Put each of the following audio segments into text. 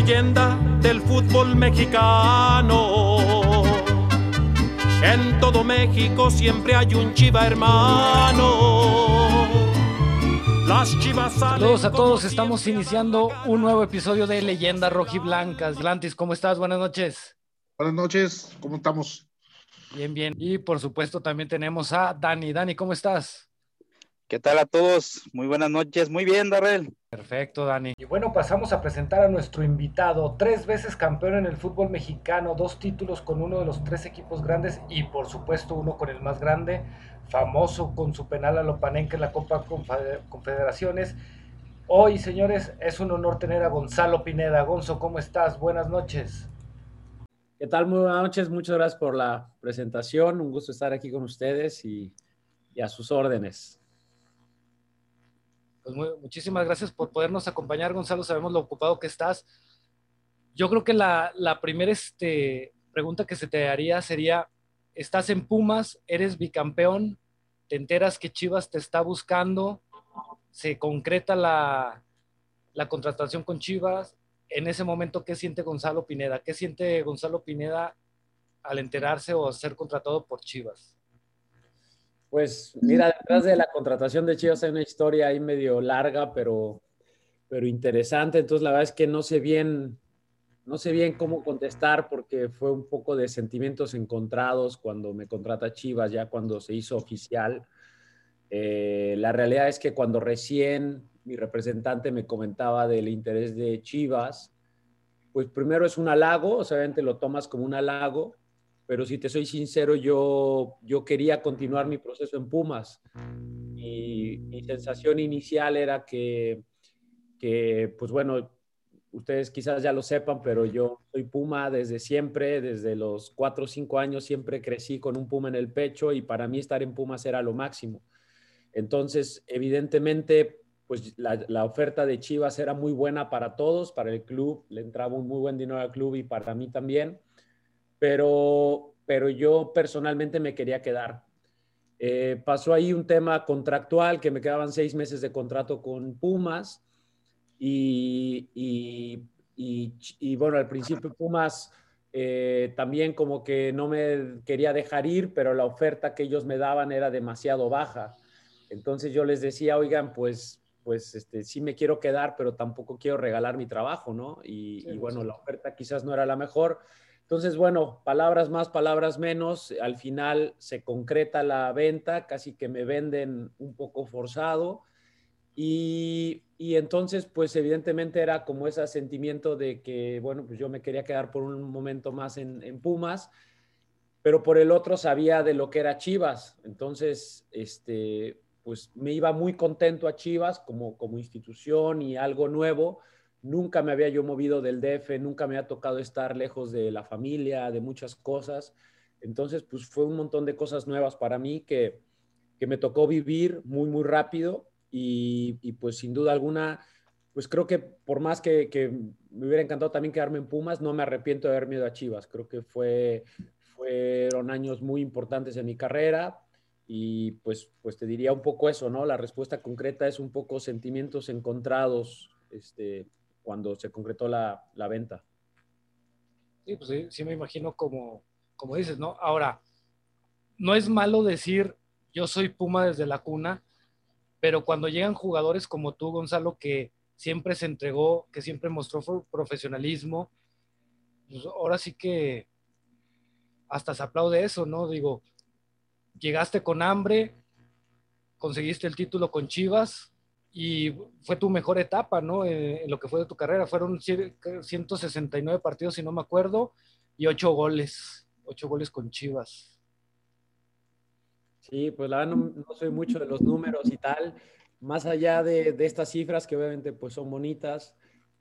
leyenda del fútbol mexicano. En todo México siempre hay un chiva hermano. Las chivas salen Saludos a todos, estamos iniciando un nuevo episodio de Leyendas Rojiblancas. Atlantis, ¿cómo estás? Buenas noches. Buenas noches, ¿cómo estamos? Bien, bien. Y por supuesto también tenemos a Dani. Dani, ¿cómo estás? ¿Qué tal a todos? Muy buenas noches. Muy bien, Darrell. Perfecto, Dani. Y bueno, pasamos a presentar a nuestro invitado, tres veces campeón en el fútbol mexicano, dos títulos con uno de los tres equipos grandes y por supuesto uno con el más grande, famoso con su penal a Lopanenque en la Copa Confe- Confederaciones. Hoy, señores, es un honor tener a Gonzalo Pineda. Gonzo, ¿cómo estás? Buenas noches. ¿Qué tal? Muy buenas noches. Muchas gracias por la presentación. Un gusto estar aquí con ustedes y, y a sus órdenes. Pues muchísimas gracias por podernos acompañar, Gonzalo. Sabemos lo ocupado que estás. Yo creo que la, la primera este, pregunta que se te haría sería, estás en Pumas, eres bicampeón, te enteras que Chivas te está buscando, se concreta la, la contratación con Chivas. En ese momento, ¿qué siente Gonzalo Pineda? ¿Qué siente Gonzalo Pineda al enterarse o ser contratado por Chivas? Pues mira, detrás de la contratación de Chivas hay una historia ahí medio larga, pero, pero interesante. Entonces la verdad es que no sé bien, no sé bien cómo contestar porque fue un poco de sentimientos encontrados cuando me contrata Chivas, ya cuando se hizo oficial. Eh, la realidad es que cuando recién mi representante me comentaba del interés de Chivas, pues primero es un halago, o sea, obviamente lo tomas como un halago, pero si te soy sincero, yo, yo quería continuar mi proceso en Pumas. Y mi sensación inicial era que, que, pues bueno, ustedes quizás ya lo sepan, pero yo soy Puma desde siempre, desde los cuatro o cinco años, siempre crecí con un Puma en el pecho y para mí estar en Pumas era lo máximo. Entonces, evidentemente, pues la, la, oferta de Chivas era muy buena para todos, para el club, le entraba un muy buen dinero al club y para mí también, pero, pero yo personalmente me quería quedar. Eh, pasó ahí un tema contractual, que me quedaban seis meses de contrato con Pumas y, y, y, y bueno, al principio Pumas eh, también como que no me quería dejar ir, pero la oferta que ellos me daban era demasiado baja. Entonces yo les decía, oigan, pues, pues este, sí me quiero quedar, pero tampoco quiero regalar mi trabajo, ¿no? Y, Sí, y bueno, sí. la oferta quizás no era la mejor. Entonces, bueno, palabras más, palabras menos. Al final se concreta la venta, casi que me venden un poco forzado. Y, y entonces, pues evidentemente era como ese sentimiento de que, bueno, pues yo me quería quedar por un momento más en, en Pumas, pero por el otro sabía de lo que era Chivas. Entonces, este, pues me iba muy contento a Chivas como, como institución y algo nuevo. Nunca me había yo movido del DF, nunca me ha tocado estar lejos de la familia, de muchas cosas. Entonces, pues fue un montón de cosas nuevas para mí que, que me tocó vivir muy, muy rápido y, y, pues sin duda alguna, pues creo que por más que, que, me hubiera encantado también quedarme en Pumas, no me arrepiento de haberme ido a Chivas. Creo que fue, fueron años muy importantes en mi carrera y pues, pues te diría un poco eso, ¿no? La respuesta concreta es un poco sentimientos encontrados este, cuando se concretó la, la venta. Sí, pues sí, me imagino como, como dices, ¿no? Ahora, no es malo decir yo soy Puma desde la cuna, pero cuando llegan jugadores como tú, Gonzalo, que siempre se entregó, que siempre mostró profesionalismo, pues ahora sí que hasta se aplaude eso, ¿no? Digo, llegaste con hambre, conseguiste el título con Chivas y fue tu mejor etapa, ¿no? En, en lo que fue de tu carrera. Fueron 169 partidos, si no me acuerdo, y 8 goles, 8 goles con Chivas. Sí, pues la verdad no, no, soy mucho de los números y tal. Más allá de, de estas cifras que obviamente pues son bonitas,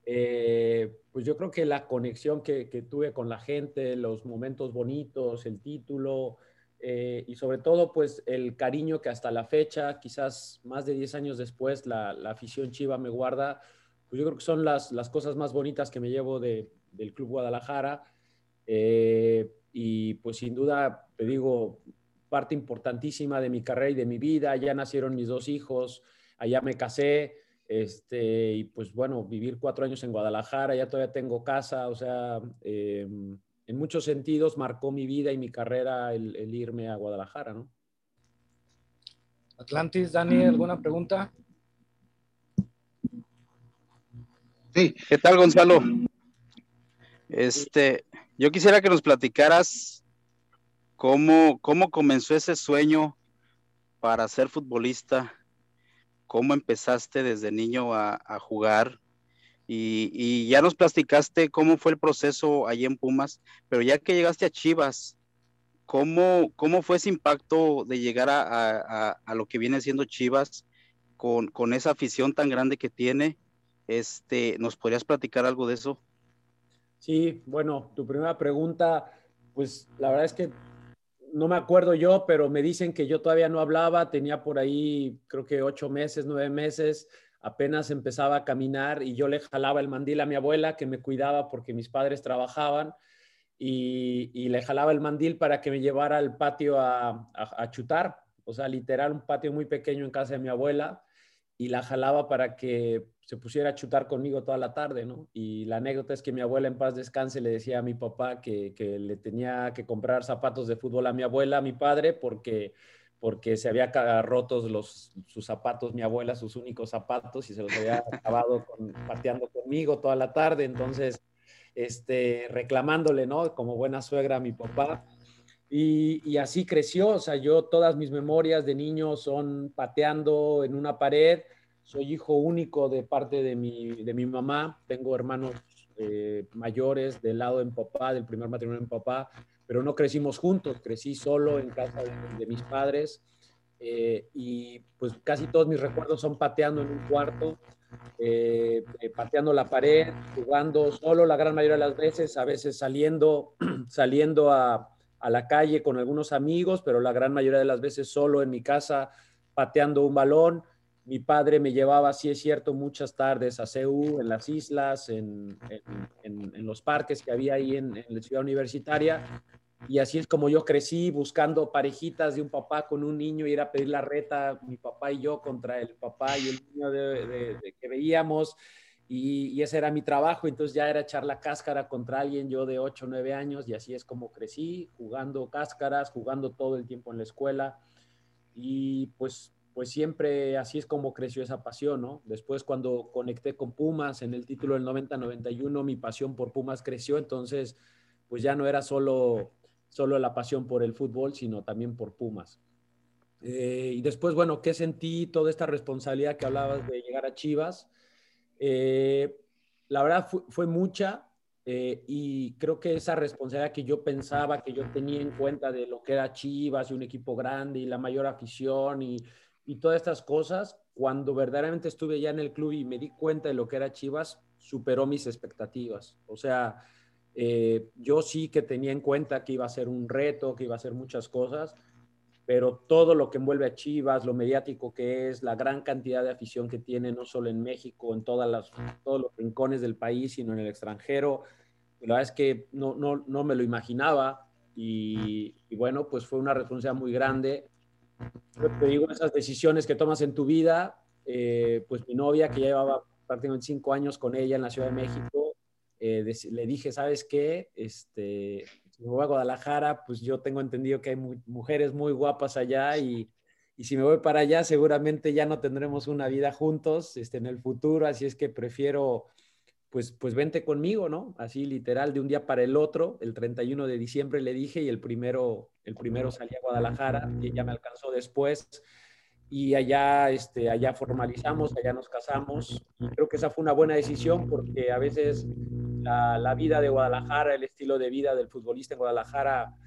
eh, pues yo creo que la conexión que, que, tuve con la gente, los momentos bonitos, el título eh, y sobre todo pues el cariño que hasta la fecha, quizás más de 10 años después, la, la afición chiva me guarda, pues yo creo que son las, las cosas más bonitas que me llevo de, del Club Guadalajara. Eh, y pues sin duda, te digo, parte importantísima de mi carrera y de mi vida. Ya nacieron mis dos hijos, allá me casé Este, y pues bueno, vivir cuatro años en Guadalajara, ya todavía tengo casa, o sea, eh, en muchos sentidos marcó mi vida y mi carrera el, el irme a Guadalajara, ¿no? Atlantis, Dani, ¿alguna pregunta? Sí, ¿Qué tal, Gonzalo? Este, yo quisiera que nos platicaras cómo, cómo comenzó ese sueño para ser futbolista, cómo empezaste desde niño a, a jugar y, ya nos platicaste cómo fue el proceso allí en Pumas, pero ya que llegaste a Chivas, ¿cómo, cómo fue ese impacto de llegar a, a- a- a lo que viene siendo Chivas con, con esa afición tan grande que tiene? Este, ¿nos podrías platicar algo de eso? Sí, bueno, tu primera pregunta, pues la verdad es que no me acuerdo yo, pero me dicen que yo todavía no hablaba, tenía por ahí creo que ocho meses, nueve meses, apenas empezaba a caminar y yo le jalaba el mandil a mi abuela que me cuidaba porque mis padres trabajaban y, y le jalaba el mandil para que me llevara al patio a, a- chutar, o sea, literal un patio muy pequeño en casa de mi abuela y la jalaba para que se pusiera a chutar conmigo toda la tarde, ¿no? Y la anécdota es que mi abuela en paz descanse le decía a mi papá que, que le tenía que comprar zapatos de fútbol a mi abuela, a mi padre, porque, porque se había rotos los, sus zapatos, mi abuela, sus únicos zapatos, y se los había acabado con, pateando conmigo toda la tarde. Entonces, este, reclamándole, ¿no? Como buena suegra a mi papá. Y, y así creció, o sea, yo todas mis memorias de niño son pateando en una pared, soy hijo único de parte de mi, de mi mamá, tengo hermanos eh, mayores del lado de mi papá, del primer matrimonio de mi papá, pero no crecimos juntos, crecí solo en casa de, mis padres eh, y pues casi todos mis recuerdos son pateando en un cuarto, eh, eh, pateando la pared, jugando solo la gran mayoría de las veces, a veces saliendo, saliendo a, a la calle con algunos amigos, pero la gran mayoría de las veces solo en mi casa pateando un balón. Mi padre me llevaba, sí es cierto, muchas tardes a CEU, en las islas, en, en, en, en los parques que había ahí en, la ciudad universitaria. Y así es como yo crecí buscando parejitas de un papá con un niño, ir a pedir la reta, mi papá y yo contra el papá y el niño de, de, de que veíamos. Y, y, ese era mi trabajo, entonces ya era echar la cáscara contra alguien, yo de 8 o 9 años, y así es como crecí, jugando cáscaras, jugando todo el tiempo en la escuela. Y pues pues siempre así es como creció esa pasión, ¿no? Después cuando conecté con Pumas en el título del 90-91, mi pasión por Pumas creció, entonces pues ya no era solo, solo la pasión por el fútbol, sino también por Pumas. Eh, y después, bueno, ¿qué sentí? Toda esta responsabilidad que hablabas de llegar a Chivas. Eh, la verdad fue, fue mucha eh, y creo que esa responsabilidad que yo pensaba, que yo tenía en cuenta de lo que era Chivas y un equipo grande y la mayor afición y y todas estas cosas, cuando verdaderamente estuve ya en el club y me di cuenta de lo que era Chivas, superó mis expectativas. O sea, eh, yo sí que tenía en cuenta que iba a ser un reto, que iba a ser muchas cosas, pero todo lo que envuelve a Chivas, lo mediático que es, la gran cantidad de afición que tiene, no solo en México, en todas las, todos los rincones del país, sino en el extranjero, la verdad es que no, no, no me lo imaginaba y, y bueno, pues fue una responsabilidad muy grande te digo, esas decisiones que tomas en tu vida, eh, pues mi novia, que ya llevaba prácticamente cinco años con ella en la Ciudad de México, eh, le dije, ¿sabes qué? Este, si me voy a Guadalajara, pues yo tengo entendido que hay mujeres muy guapas allá y, y, si me voy para allá, seguramente ya no tendremos una vida juntos este, en el futuro, así es que prefiero... Pues, pues vente conmigo, ¿no? Así literal, de un día para el otro, el 31 de diciembre le dije y el primero, el primero salí a Guadalajara y ella me alcanzó después y allá, este, allá formalizamos, allá nos casamos y creo que esa fue una buena decisión porque a veces la, la vida de Guadalajara, el estilo de vida del futbolista en Guadalajara,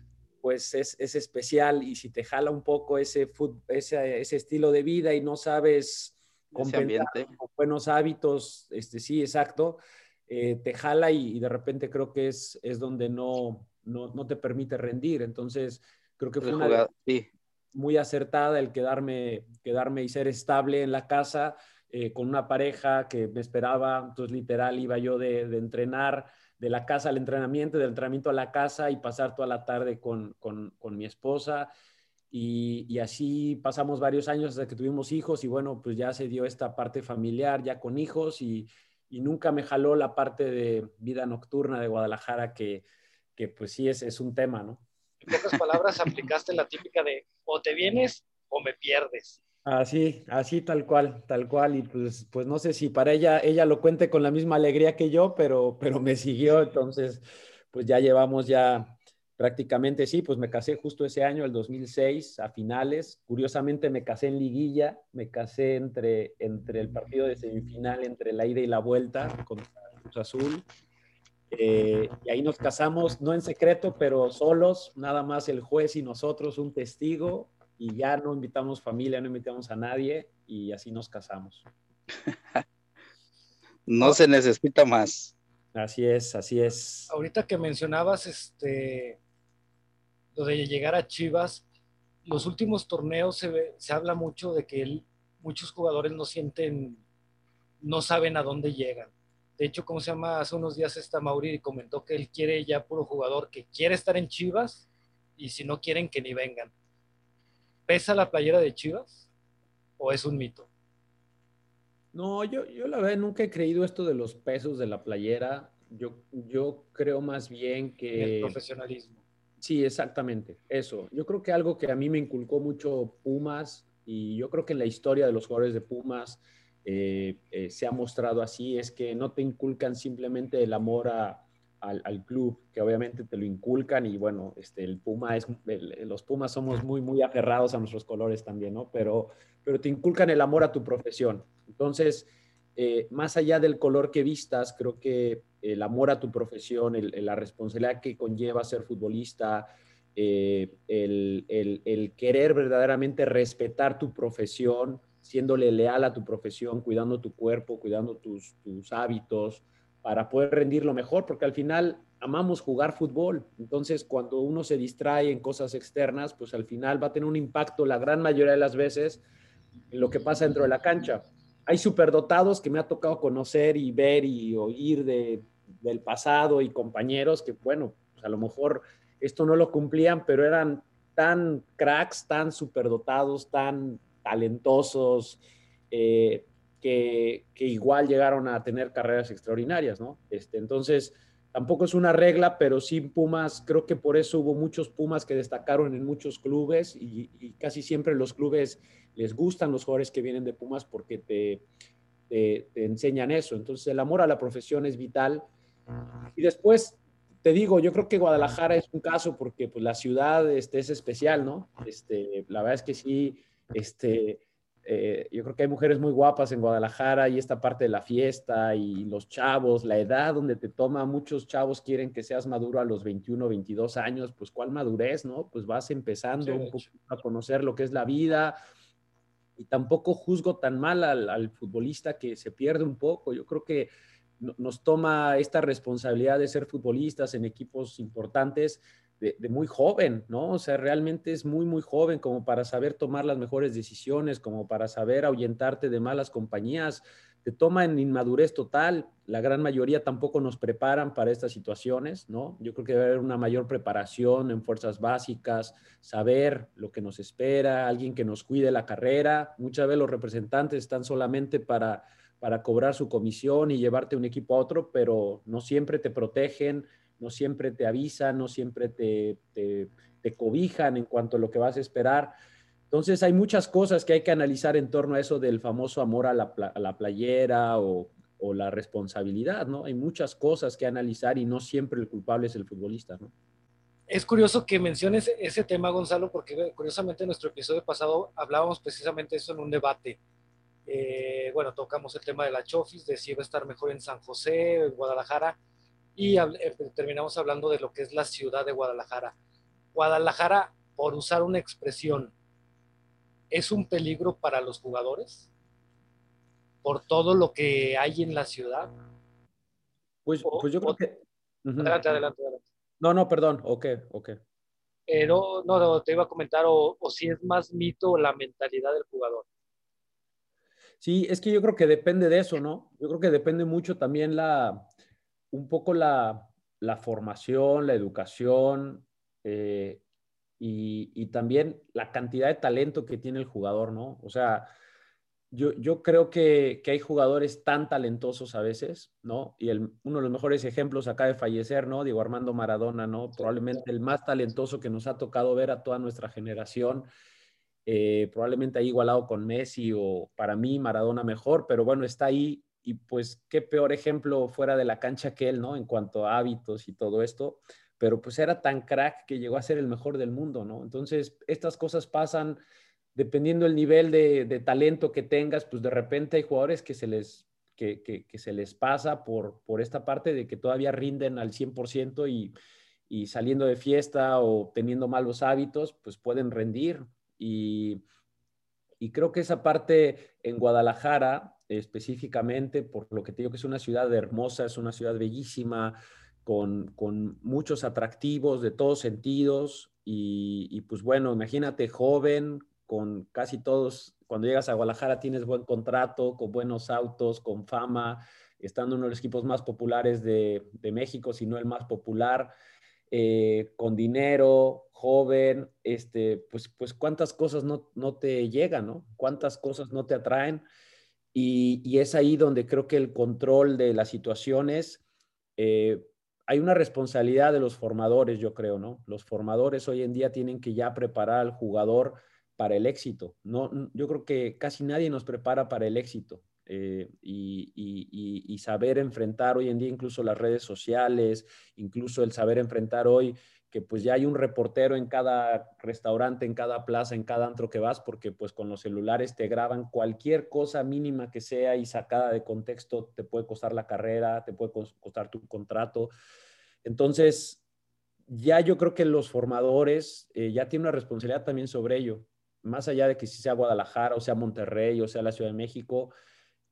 pues es, es especial y si te jala un poco ese, ese, ese estilo de vida y no sabes con buenos hábitos, este, sí, exacto, eh, te jala y, y, de repente creo que es, es donde no, no, no te permite rendir. Entonces, creo que fue una jugado, sí. muy acertada el quedarme, quedarme y ser estable en la casa eh, con una pareja que me esperaba. Entonces, literal, iba yo de, de, entrenar de la casa al entrenamiento, del entrenamiento a la casa y pasar toda la tarde con, con, con mi esposa. Y, y, así pasamos varios años hasta que tuvimos hijos y bueno, pues ya se dio esta parte familiar, ya con hijos y, y nunca me jaló la parte de vida nocturna de Guadalajara que, que pues sí es, es un tema, ¿no? En pocas palabras, aplicaste la típica de o te vienes o me pierdes. Así, así tal cual, tal cual. Y pues, pues no sé si para ella, ella lo cuente con la misma alegría que yo, pero, pero me siguió. Entonces, pues ya llevamos ya prácticamente, sí, pues me casé justo ese año, el 2006, a finales. Curiosamente me casé en liguilla, me casé entre, entre el partido de semifinal, entre la ida y la vuelta contra Cruz Azul. Eh, y ahí nos casamos, no en secreto, pero solos, nada más el juez y nosotros, un testigo, y ya no invitamos familia, no invitamos a nadie, y así nos casamos. no se necesita más. Así es, así es. Ahorita que mencionabas este lo de llegar a Chivas, los últimos torneos se, ve, se habla mucho de que él, muchos jugadores no sienten, no saben a dónde llegan. De hecho, ¿cómo se llama? Hace unos días está Mauri y comentó que él quiere ya puro jugador que quiere estar en Chivas y si no quieren que ni vengan. ¿Pesa la playera de Chivas o es un mito? No, yo, yo la verdad nunca he creído esto de los pesos de la playera. Yo, yo creo más bien que... El profesionalismo. Sí, exactamente, eso. Yo creo que algo que a mí me inculcó mucho Pumas y yo creo que en la historia de los jugadores de Pumas eh, eh, se ha mostrado así, es que no te inculcan simplemente el amor al, club, que obviamente te lo inculcan y bueno, este, el Puma es, los Pumas somos muy, muy aferrados a nuestros colores también, ¿no? Pero, pero te inculcan el amor a tu profesión. Entonces, eh, más allá del color que vistas, creo que el amor a tu profesión, la responsabilidad que conlleva ser futbolista, eh, el, el, querer verdaderamente respetar tu profesión, siéndole leal a tu profesión, cuidando tu cuerpo, cuidando tus, tus hábitos, para poder rendir lo mejor, porque al final amamos jugar fútbol. Entonces, cuando uno se distrae en cosas externas, pues al final va a tener un impacto la gran mayoría de las veces en lo que pasa dentro de la cancha hay superdotados que me ha tocado conocer y ver y oír de, del pasado y compañeros que, bueno, pues a lo mejor esto no lo cumplían, pero eran tan cracks, tan superdotados, tan talentosos, eh, que, que, igual llegaron a tener carreras extraordinarias, ¿no? Este, entonces, tampoco es una regla, pero sí Pumas, creo que por eso hubo muchos Pumas que destacaron en muchos clubes y, casi siempre los clubes les gustan los jugadores que vienen de Pumas porque te, te, te, enseñan eso. Entonces el amor a la profesión es vital. Y después, te digo, yo creo que Guadalajara es un caso porque pues, la ciudad este, es especial, ¿no? Este, la verdad es que sí, este, eh, yo creo que hay mujeres muy guapas en Guadalajara y esta parte de la fiesta y los chavos, la edad donde te toma, muchos chavos quieren que seas maduro a los 21, 22 años, pues cuál madurez, ¿no? Pues vas empezando sí, un poco a conocer lo que es la vida, y tampoco juzgo tan mal al, al, futbolista que se pierde un poco. Yo creo que nos toma esta responsabilidad de ser futbolistas en equipos importantes de, muy joven, ¿no? O sea, realmente es muy, muy joven como para saber tomar las mejores decisiones, como para saber ahuyentarte de malas compañías. Te toma en inmadurez total. La gran mayoría tampoco nos preparan para estas situaciones, ¿no? Yo creo que debe haber una mayor preparación en fuerzas básicas, saber lo que nos espera, alguien que nos cuide la carrera. Muchas veces los representantes están solamente para, para cobrar su comisión y llevarte un equipo a otro, pero no siempre te protegen, no siempre te avisan, no siempre te, te, cobijan en cuanto a lo que vas a esperar. Entonces hay muchas cosas que hay que analizar en torno a eso del famoso amor a la, a la playera o, la responsabilidad, ¿no? Hay muchas cosas que analizar y no siempre el culpable es el futbolista. Es curioso que menciones ese tema, Gonzalo, porque curiosamente en nuestro episodio pasado hablábamos precisamente eso en un debate. Eh, bueno, tocamos el tema de la Chofis, de si iba a estar mejor en San José, en Guadalajara, y eh, terminamos hablando de lo que es la ciudad de Guadalajara. Guadalajara, por usar una expresión, ¿es un peligro para los jugadores? Por todo lo que hay en la ciudad. Pues, pues yo creo que... Uh -huh. Adelante, adelante, adelante. No, no, perdón, ok, ok. Pero no, no, te iba a comentar, o, o si es más mito la mentalidad del jugador. Sí, es que yo creo que depende de eso, ¿no? Yo creo que depende mucho también la, un poco la, la formación, la educación, eh, y, también la cantidad de talento que tiene el jugador, ¿no? O sea, yo, yo creo que, que, hay jugadores tan talentosos a veces, ¿no? Y el, uno de los mejores ejemplos acá de fallecer, ¿no? Diego Armando Maradona, ¿no? Probablemente el más talentoso que nos ha tocado ver a toda nuestra generación. Eh, probablemente ahí igualado con Messi o para mí Maradona mejor, pero bueno, está ahí y pues qué peor ejemplo fuera de la cancha que él, ¿no? En cuanto a hábitos y todo esto pero pues era tan crack que llegó a ser el mejor del mundo, ¿no? Entonces, estas cosas pasan dependiendo del nivel de, talento que tengas, pues de repente hay jugadores que se les, que, que, se les pasa por, por esta parte de que todavía rinden al 100% y, y saliendo de fiesta o teniendo malos hábitos, pues pueden rendir. Y, y creo que esa parte en Guadalajara, específicamente, por lo que te digo que es una ciudad hermosa, es una ciudad bellísima, con, muchos atractivos de todos sentidos y, pues bueno, imagínate joven, con casi todos, cuando llegas a Guadalajara tienes buen contrato, con buenos autos, con fama, estando uno de los equipos más populares de, México, si no el más popular, eh, con dinero, joven, este, pues, pues cuántas cosas no, no te llegan, ¿no? Cuántas cosas no te atraen. Y, es ahí donde creo que el control de las situaciones eh, hay una responsabilidad de los formadores, yo creo, ¿no? Los formadores hoy en día tienen que ya preparar al jugador para el éxito. No, yo creo que casi nadie nos prepara para el éxito. Eh, y, saber enfrentar hoy en día incluso las redes sociales, incluso el saber enfrentar hoy que pues ya hay un reportero en cada restaurante, en cada plaza, en cada antro que vas, porque pues con los celulares te graban cualquier cosa mínima que sea y sacada de contexto te puede costar la carrera, te puede costar tu contrato. Entonces, ya yo creo que los formadores eh, ya tienen una responsabilidad también sobre ello. Más allá de que si sea Guadalajara o sea Monterrey o sea la Ciudad de México,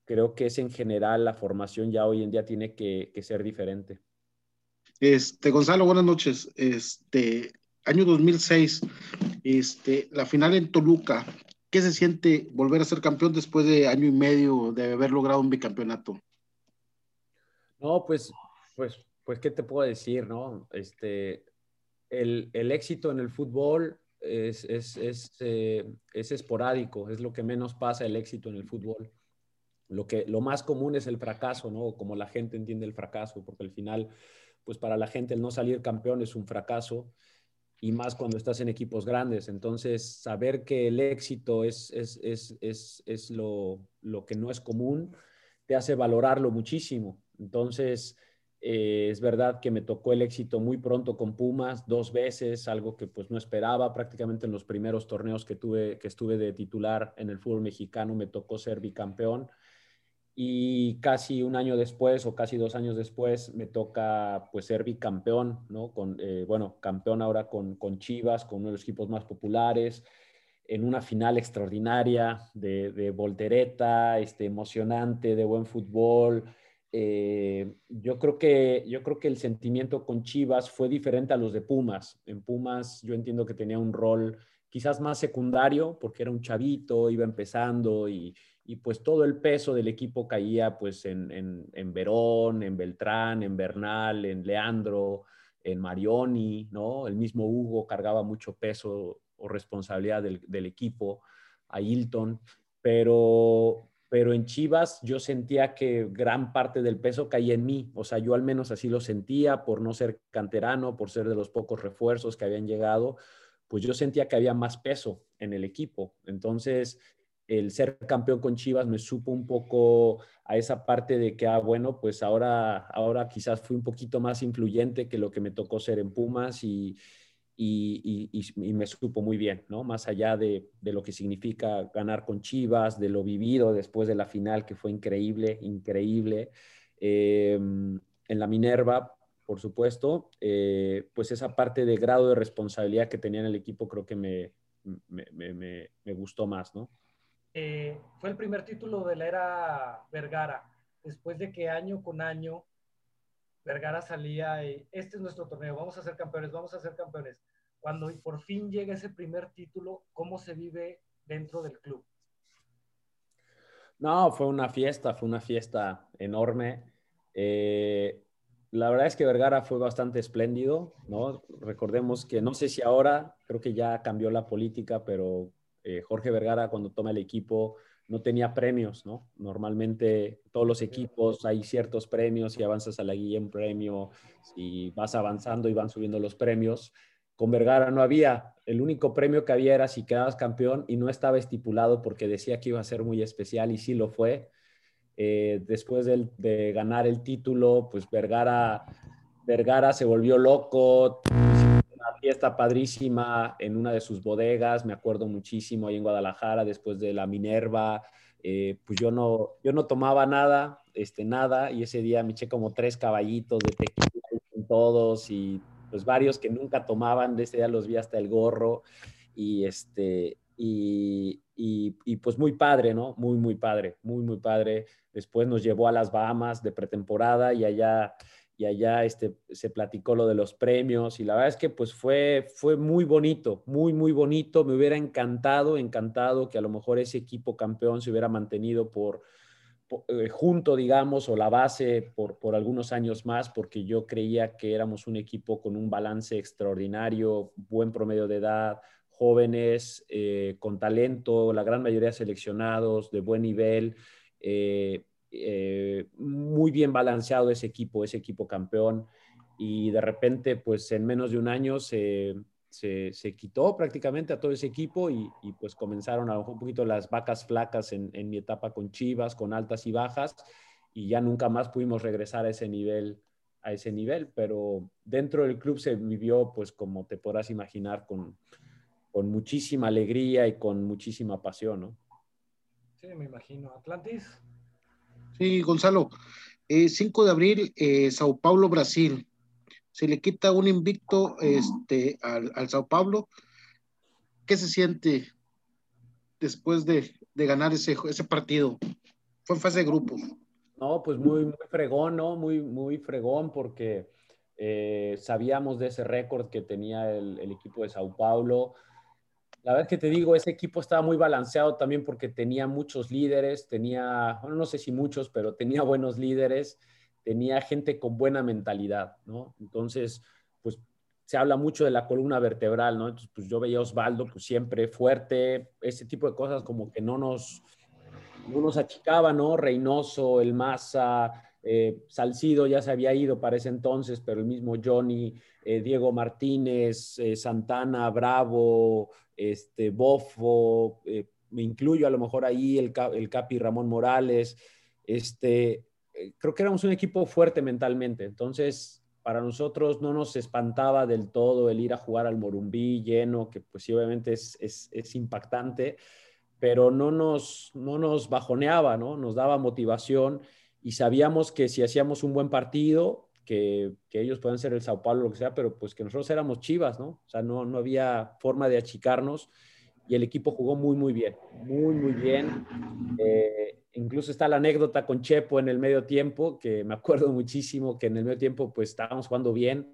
creo que es en general la formación ya hoy en día tiene que ser diferente. Este, Gonzalo, buenas noches. Este, año 2006, este, la final en Toluca. ¿Qué se siente volver a ser campeón después de año y medio de haber logrado un bicampeonato? No, pues, pues, pues, ¿qué te puedo decir, no? Este, el, éxito en el fútbol es, es, es, eh, es, esporádico, es lo que menos pasa el éxito en el fútbol. Lo, que, lo más común es el fracaso, ¿no? Como la gente entiende el fracaso, porque al final pues para la gente el no salir campeón es un fracaso y más cuando estás en equipos grandes. Entonces, saber que el éxito es, es, es, es, es lo, lo, que no es común, te hace valorarlo muchísimo. Entonces, eh, es verdad que me tocó el éxito muy pronto con Pumas, dos veces, algo que pues no esperaba. Prácticamente en los primeros torneos que, tuve, que estuve de titular en el fútbol mexicano me tocó ser bicampeón y casi un año después o casi dos años después me toca pues ser bicampeón, ¿no? Con, eh, bueno, campeón ahora con, con, Chivas, con uno de los equipos más populares, en una final extraordinaria de, de voltereta, este, emocionante, de buen fútbol. Eh, yo, creo que, yo creo que el sentimiento con Chivas fue diferente a los de Pumas. En Pumas yo entiendo que tenía un rol quizás más secundario porque era un chavito, iba empezando y y pues todo el peso del equipo caía pues en, en, Verón, en Beltrán, en Bernal, en Leandro, en Marioni, ¿no? El mismo Hugo cargaba mucho peso o responsabilidad del, equipo, a Hilton, pero, pero en Chivas yo sentía que gran parte del peso caía en mí, o sea, yo al menos así lo sentía por no ser canterano, por ser de los pocos refuerzos que habían llegado, pues yo sentía que había más peso en el equipo. Entonces, el ser campeón con Chivas me supo un poco a esa parte de que, ah, bueno, pues ahora, ahora quizás fui un poquito más influyente que lo que me tocó ser en Pumas y, y, y, me supo muy bien, ¿no? Más allá de, de, lo que significa ganar con Chivas, de lo vivido después de la final, que fue increíble, increíble. Em, en la Minerva, por supuesto, eh, pues esa parte de grado de responsabilidad que tenía en el equipo creo que me, me, me, me gustó más, ¿no? Eh, fue el primer título de la era Vergara, después de que año con año Vergara salía y este es nuestro torneo, vamos a ser campeones, vamos a ser campeones. Cuando por fin llega ese primer título, ¿cómo se vive dentro del club? No, fue una fiesta, fue una fiesta enorme. Eh, la verdad es que Vergara fue bastante espléndido, ¿no? Recordemos que no sé si ahora, creo que ya cambió la política, pero eh, Jorge Vergara cuando toma el equipo no tenía premios, ¿no? Normalmente todos los equipos hay ciertos premios, si avanzas a la guía en premio, si vas avanzando y van subiendo los premios. Con Vergara no había, el único premio que había era si quedabas campeón y no estaba estipulado porque decía que iba a ser muy especial y sí lo fue eh, después de, ganar el título, pues Vergara, Vergara se volvió loco, fiesta padrísima en una de sus bodegas, me acuerdo muchísimo ahí en Guadalajara, después de la Minerva, eh, pues yo no, yo no tomaba nada, este, nada, y ese día me eché como tres caballitos de tequila con todos y pues varios que nunca tomaban, de ese día los vi hasta el gorro, y este, y, y, pues muy padre, ¿no? Muy, muy padre, muy, muy padre. Después nos llevó a las Bahamas de pretemporada y allá, y allá este, se platicó lo de los premios y la verdad es que pues fue, fue muy bonito, muy, muy bonito. Me hubiera encantado, encantado que a lo mejor ese equipo campeón se hubiera mantenido por, eh, junto, digamos, o la base por, por algunos años más, porque yo creía que éramos un equipo con un balance extraordinario, buen promedio de edad, jóvenes eh, con talento, la gran mayoría seleccionados, de buen nivel, eh, eh, muy bien balanceado ese equipo, ese equipo campeón. Y de repente, pues en menos de un año se, se, quitó prácticamente a todo ese equipo y, pues comenzaron a un poquito las vacas flacas en, en, mi etapa con Chivas, con altas y bajas, y ya nunca más pudimos regresar a ese nivel a ese nivel, pero dentro del club se vivió, pues como te podrás imaginar, con, con muchísima alegría y con muchísima pasión, ¿no? Sí, me imagino. Atlantis. Sí, Gonzalo. 5 eh, de abril, eh, Sao Paulo, Brasil. Se le quita un invicto este, al, Sao Paulo. ¿Qué se siente después de, ganar ese, ese partido? Fue en fase de grupos. No, pues muy, muy fregón, ¿no? Muy, muy fregón porque eh, sabíamos de ese récord que tenía el, el, equipo de Sao Paulo. La verdad que te digo, ese equipo estaba muy balanceado también porque tenía muchos líderes, tenía, bueno, no sé si muchos, pero tenía buenos líderes, tenía gente con buena mentalidad, ¿no? Entonces, pues se habla mucho de la columna vertebral, ¿no? Entonces, pues yo veía a Osvaldo, pues siempre fuerte, ese tipo de cosas como que no nos, no nos achicaba, ¿no? Reynoso, el Maza, eh, Salcido ya se había ido para ese entonces, pero el mismo Johnny, eh, Diego Martínez, eh, Santana, Bravo, este, Bofo, me incluyo a lo mejor ahí el, el Capi Ramón Morales, este, creo que éramos un equipo fuerte mentalmente, entonces para nosotros no nos espantaba del todo el ir a jugar al Morumbí lleno, que pues obviamente es, es, es impactante, pero no nos, no nos bajoneaba, ¿no? Nos daba motivación y sabíamos que si hacíamos un buen partido, que, que, ellos pueden ser el Sao Paulo, lo que sea, pero pues que nosotros éramos chivas, ¿no? O sea, no, no había forma de achicarnos y el equipo jugó muy, muy bien, muy, muy bien. Eh, incluso está la anécdota con Chepo en el medio tiempo, que me acuerdo muchísimo que en el medio tiempo pues estábamos jugando bien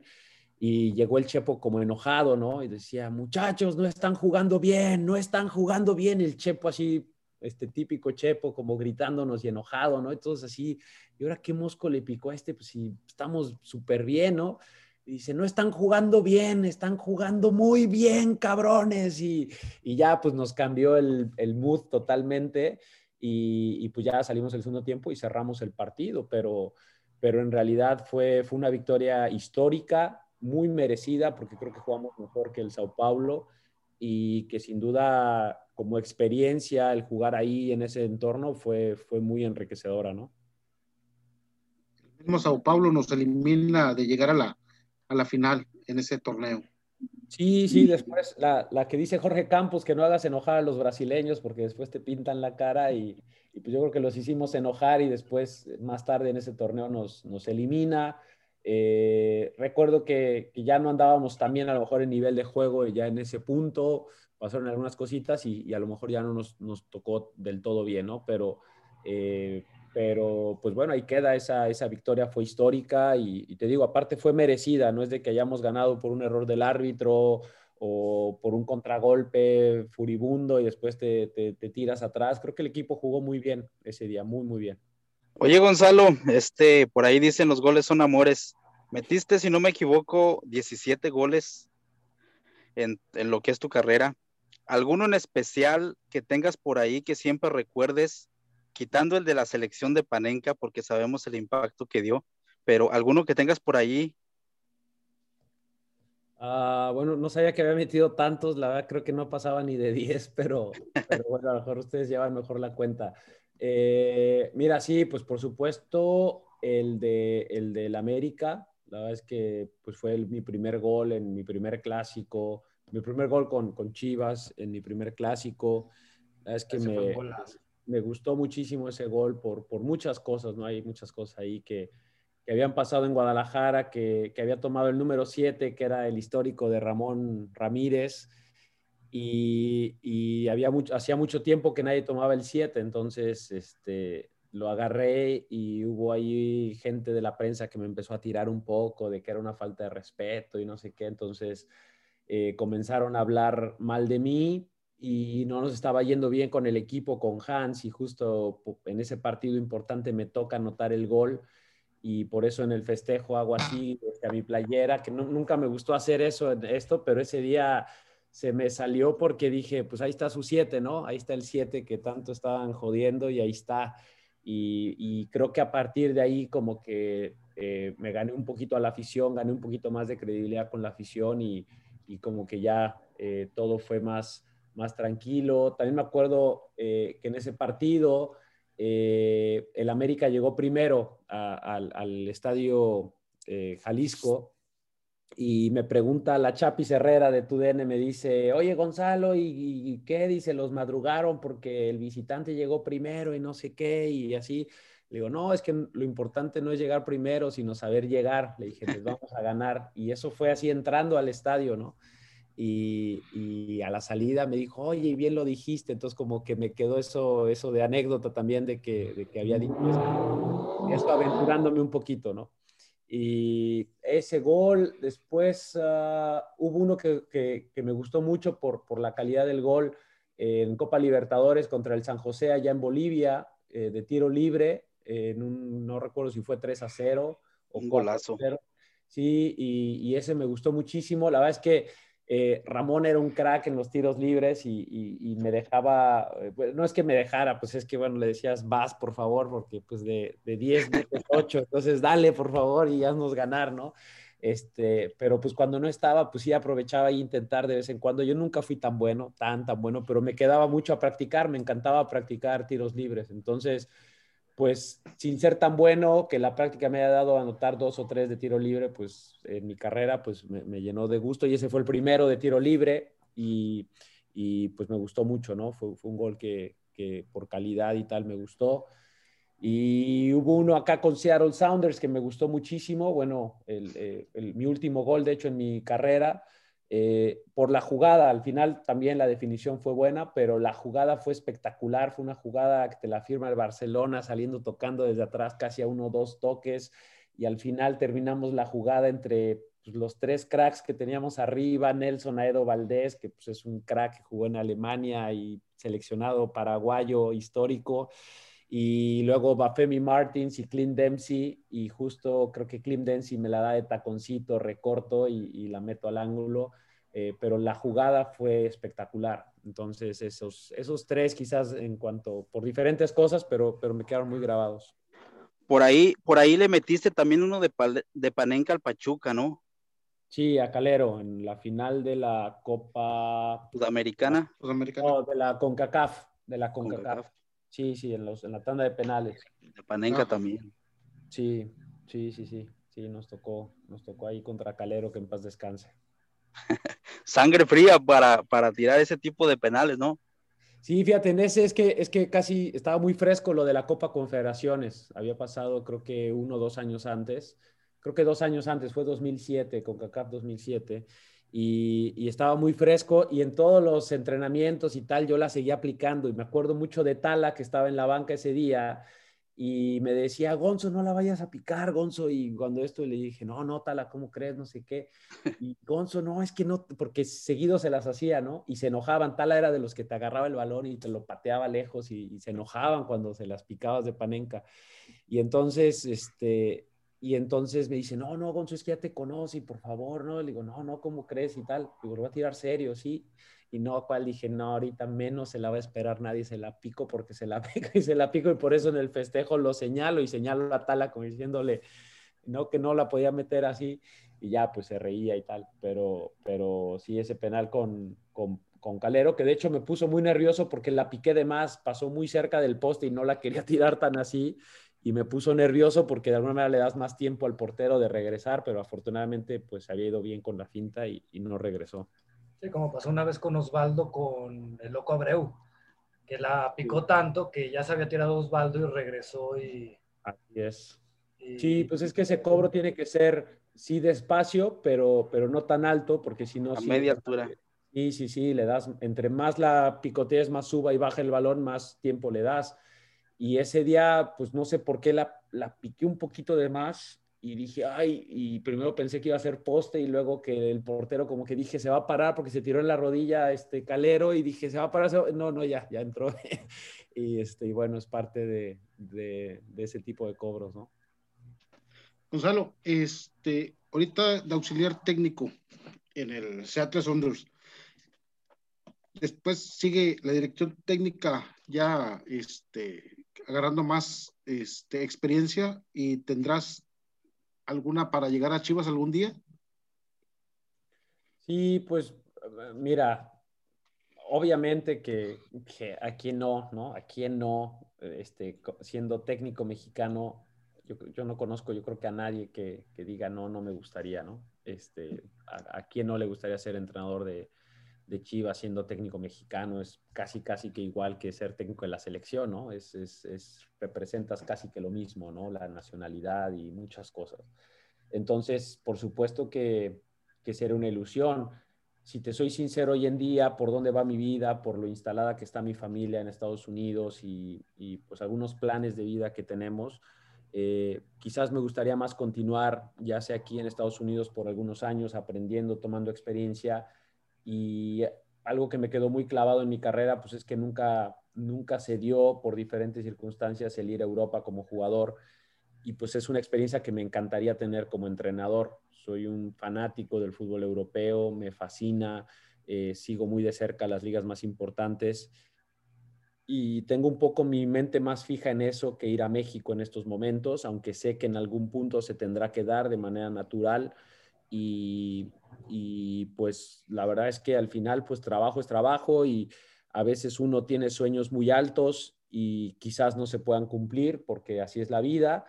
y llegó el Chepo como enojado, ¿no? Y decía, muchachos, no están jugando bien, no están jugando bien. El Chepo así este típico Chepo como gritándonos y enojado, ¿no? Entonces así, ¿y ahora qué mosco le picó a este? Pues si estamos súper bien, ¿no? Y dice, no están jugando bien, están jugando muy bien, cabrones. Y, y ya pues nos cambió el, el mood totalmente y, y, pues ya salimos el segundo tiempo y cerramos el partido, pero, pero en realidad fue, fue una victoria histórica, muy merecida, porque creo que jugamos mejor que el Sao Paulo y que sin duda como experiencia el jugar ahí en ese entorno fue, fue muy enriquecedora, ¿no? El mismo Sao Paulo nos elimina de llegar a la, a la final en ese torneo. Sí, sí, después la, la, que dice Jorge Campos que no hagas enojar a los brasileños porque después te pintan la cara y, y, pues yo creo que los hicimos enojar y después más tarde en ese torneo nos, nos elimina. Eh, recuerdo que, ya no andábamos también a lo mejor en nivel de juego ya en ese punto pasaron algunas cositas y, a lo mejor ya no nos, tocó del todo bien, ¿no? Pero, eh, pero pues bueno, ahí queda esa, esa victoria, fue histórica y, te digo, aparte fue merecida, no es de que hayamos ganado por un error del árbitro o por un contragolpe furibundo y después te, te tiras atrás. Creo que el equipo jugó muy bien ese día, muy, muy bien. Oye, Gonzalo, este, por ahí dicen los goles son amores. Metiste, si no me equivoco, 17 goles en, en, lo que es tu carrera. ¿Alguno en especial que tengas por ahí que siempre recuerdes, quitando el de la selección de Panenka, porque sabemos el impacto que dio, pero alguno que tengas por ahí? Uh, bueno, no sabía que había metido tantos, la verdad creo que no pasaba ni de 10, pero, pero bueno, a lo mejor ustedes llevan mejor la cuenta. Eh, mira, sí, pues por supuesto el de el del América, la verdad es que pues fue el, mi primer gol en mi primer clásico, mi primer gol con, con Chivas en mi primer clásico. La verdad es que me, me, gustó muchísimo ese gol por, por muchas cosas, ¿no? Hay muchas cosas ahí que, que habían pasado en Guadalajara, que, que había tomado el número 7, que era el histórico de Ramón Ramírez y, y había mucho, hacía mucho tiempo que nadie tomaba el 7, entonces este, lo agarré y hubo ahí gente de la prensa que me empezó a tirar un poco de que era una falta de respeto y no sé qué, entonces eh, comenzaron a hablar mal de mí y no nos estaba yendo bien con el equipo, con Hans, y justo en ese partido importante me toca anotar el gol y por eso en el festejo hago así a mi playera, que no, nunca me gustó hacer eso, esto, pero ese día se me salió porque dije, pues ahí está su 7, ¿no? Ahí está el 7 que tanto estaban jodiendo y ahí está. Y, creo que a partir de ahí como que eh, me gané un poquito a la afición, gané un poquito más de credibilidad con la afición y, y como que ya eh, todo fue más, más tranquilo. También me acuerdo eh, que en ese partido el América llegó primero al, estadio Jalisco y me pregunta la Chapi Herrera de TUDN, me dice, oye Gonzalo, ¿y, qué? Dice, los madrugaron porque el visitante llegó primero y no sé qué, y así. Le digo, no, es que lo importante no es llegar primero, sino saber llegar. Le dije, les vamos a ganar. Y eso fue así entrando al estadio, ¿no? Y, y, a la salida me dijo, oye, bien lo dijiste. Entonces como que me quedó eso, eso de anécdota también de que, de que había dicho eso aventurándome un poquito, ¿no? Y ese gol, después uh, hubo uno que, que, que, me gustó mucho por, por la calidad del gol en Copa Libertadores contra el San José allá en Bolivia, eh, de tiro libre, en un, no recuerdo si fue 3 a 0 o un golazo. 0. Sí, y, y, ese me gustó muchísimo. La verdad es que eh, Ramón era un crack en los tiros libres y, me dejaba, eh, no es que me dejara, pues es que, bueno, le decías, vas, por favor, porque pues de, de 10 metes 8, entonces dale, por favor, y haznos ganar, ¿no? Este, pero pues cuando no estaba, pues sí aprovechaba y intentar de vez en cuando. Yo nunca fui tan bueno, tan, tan bueno, pero me quedaba mucho a practicar, me encantaba practicar tiros libres. Entonces, pues sin ser tan bueno que la práctica me haya dado a anotar dos o tres de tiro libre, pues en mi carrera pues me, llenó de gusto y ese fue el primero de tiro libre y, y pues me gustó mucho, ¿no? Fue, fue un gol que, que, por calidad y tal me gustó. Y hubo uno acá con Seattle Sounders que me gustó muchísimo, bueno, el, eh, el, mi último gol de hecho en mi carrera, eh, por la jugada, al final también la definición fue buena, pero la jugada fue espectacular, fue una jugada que te la firma el Barcelona saliendo tocando desde atrás casi a uno o dos toques y al final terminamos la jugada entre pues, los tres cracks que teníamos arriba, Nelson Aedo Valdés, que pues, es un crack que jugó en Alemania y seleccionado paraguayo histórico, y luego Bafemi Martins y Clint Dempsey, y justo creo que Clint Dempsey me la da de taconcito, recorto y, y la meto al ángulo, eh, pero la jugada fue espectacular. Entonces, esos, esos tres quizás en cuanto, por diferentes cosas, pero, pero me quedaron muy grabados. Por ahí, por ahí le metiste también uno de, de Panenca al Pachuca, ¿no? Sí, a Calero, en la final de la Copa Sudamericana. Sudamericana. No, de la CONCACAF, de la CONCACAF. CONCACAF. Sí, sí, en, los, en la tanda de penales. De Panenca también. Sí, sí, sí, sí. Sí, nos tocó, nos tocó ahí contra Calero, que en paz descanse. Sangre fría para, para tirar ese tipo de penales, ¿no? Sí, fíjate, en ese es que, es que casi estaba muy fresco lo de la Copa Confederaciones. Había pasado creo que uno o dos años antes. Creo que dos años antes, fue 2007, con CACAF 2007. Y, estaba muy fresco y en todos los entrenamientos y tal yo la seguía aplicando y me acuerdo mucho de Tala que estaba en la banca ese día y me decía, Gonzo, no la vayas a picar, Gonzo, y cuando esto le dije, no, no, Tala, ¿cómo crees? No sé qué, y Gonzo, no, es que no, porque seguido se las hacía, ¿no? Y se enojaban, Tala era de los que te agarraba el balón y te lo pateaba lejos y, y se enojaban cuando se las picabas de panenca. Y entonces, este, y entonces me dice, no, no, Gonzo, es que ya te conoce por favor, ¿no? Le digo, no, no, ¿cómo crees y tal? Digo, lo voy a tirar serio, sí. Y no, cual dije, no, ahorita menos se la va a esperar nadie, se la pico porque se la pico y se la pico y por eso en el festejo lo señalo y señalo la tala como diciéndole, no, que no la podía meter así y ya, pues se reía y tal. Pero, pero sí, ese penal con, con, con Calero, que de hecho me puso muy nervioso porque la piqué de más, pasó muy cerca del poste y no la quería tirar tan así y me puso nervioso porque de alguna manera le das más tiempo al portero de regresar, pero afortunadamente pues había ido bien con la finta y, no regresó. Sí, como pasó una vez con Osvaldo con el loco Abreu, que la picó tanto que ya se había tirado Osvaldo y regresó y... Así es. Sí, pues es que ese cobro tiene que ser, sí, despacio, pero, pero no tan alto, porque si no... A media altura. Sí, sí, sí, le das, entre más la picotees, más suba y baja el balón, más tiempo le das. Y ese día, pues no sé por qué la, la piqué un poquito de más y dije, ay, y primero pensé que iba a ser poste y luego que el portero como que dije, se va a parar porque se tiró en la rodilla este calero y dije, se va a parar, no, no, ya, ya entró. y, este, y bueno, es parte de, de, de, ese tipo de cobros, ¿no? Gonzalo, este, ahorita de auxiliar técnico en el Seattle Saunders, después sigue la dirección técnica ya, este, agarrando más este, experiencia y tendrás alguna para llegar a Chivas algún día? Sí, pues mira, obviamente que, que a quién no, ¿no? A quién no, este, siendo técnico mexicano, yo, yo, no conozco, yo creo que a nadie que, que diga no, no me gustaría, ¿no? Este, a, a quién no le gustaría ser entrenador de, de Chivas siendo técnico mexicano es casi, casi que igual que ser técnico de la selección, ¿no? Es, es, es, representas casi que lo mismo, ¿no? La nacionalidad y muchas cosas. Entonces, por supuesto que, que será una ilusión. Si te soy sincero hoy en día, por dónde va mi vida, por lo instalada que está mi familia en Estados Unidos y, y pues algunos planes de vida que tenemos, eh, quizás me gustaría más continuar, ya sea aquí en Estados Unidos por algunos años, aprendiendo, tomando experiencia, y algo que me quedó muy clavado en mi carrera, pues es que nunca, nunca se dio por diferentes circunstancias el ir a Europa como jugador. Y pues es una experiencia que me encantaría tener como entrenador. Soy un fanático del fútbol europeo, me fascina, eh, sigo muy de cerca las ligas más importantes. Y tengo un poco mi mente más fija en eso que ir a México en estos momentos, aunque sé que en algún punto se tendrá que dar de manera natural y, y pues la verdad es que al final pues trabajo es trabajo y a veces uno tiene sueños muy altos y quizás no se puedan cumplir porque así es la vida.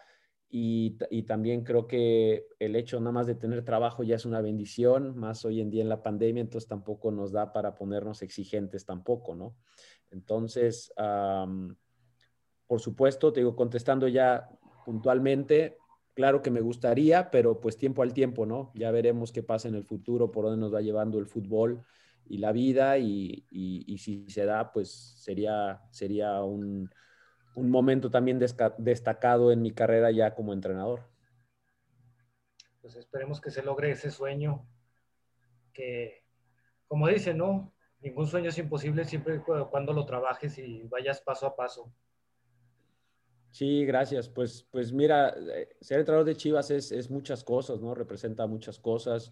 Y, y, también creo que el hecho nada más de tener trabajo ya es una bendición, más hoy en día en la pandemia, entonces tampoco nos da para ponernos exigentes tampoco, ¿no? Entonces, por supuesto, te digo, contestando ya puntualmente, Claro que me gustaría, pero pues tiempo al tiempo, ¿no? Ya veremos qué pasa en el futuro, por dónde nos va llevando el fútbol y la vida y, si se da, pues sería, sería un, un momento también destacado en mi carrera ya como entrenador. Pues esperemos que se logre ese sueño que, como dice, ¿no? Ningún sueño es imposible siempre cuando lo trabajes y vayas paso a paso. Sí, gracias. Pues, pues mira, eh, ser entrenador de Chivas es, es, muchas cosas, ¿no? Representa muchas cosas.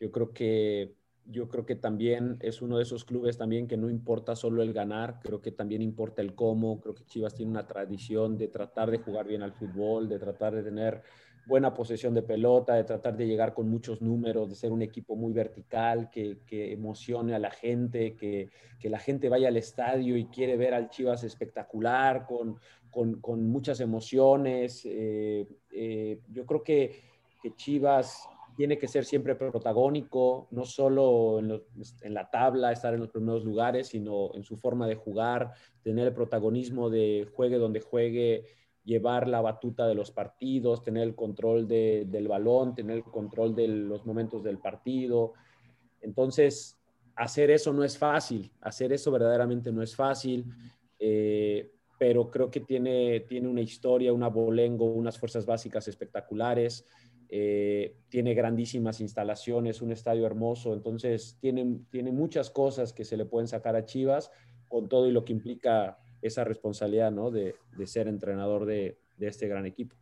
Yo creo que yo creo que también es uno de esos clubes también que no importa solo el ganar, creo que también importa el cómo. Creo que Chivas tiene una tradición de tratar de jugar bien al fútbol, de tratar de tener buena posesión de pelota, de tratar de llegar con muchos números, de ser un equipo muy vertical, que, emocione a la gente, que, que, la gente vaya al estadio y quiere ver al Chivas espectacular, con, con, con muchas emociones. Eh, eh, yo creo que, que, Chivas tiene que ser siempre protagónico, no solo en, en, la tabla, estar en los primeros lugares, sino en su forma de jugar, tener el protagonismo de juegue donde juegue, llevar la batuta de los partidos, tener el control de, del balón, tener el control de los momentos del partido. Entonces, hacer eso no es fácil, hacer eso verdaderamente no es fácil. Eh, pero creo que tiene, tiene una historia, una bolengo, unas fuerzas básicas espectaculares, eh, tiene grandísimas instalaciones, un estadio hermoso, entonces tiene, tiene muchas cosas que se le pueden sacar a Chivas con todo y lo que implica esa responsabilidad ¿no? de, de ser entrenador de, de, este gran equipo.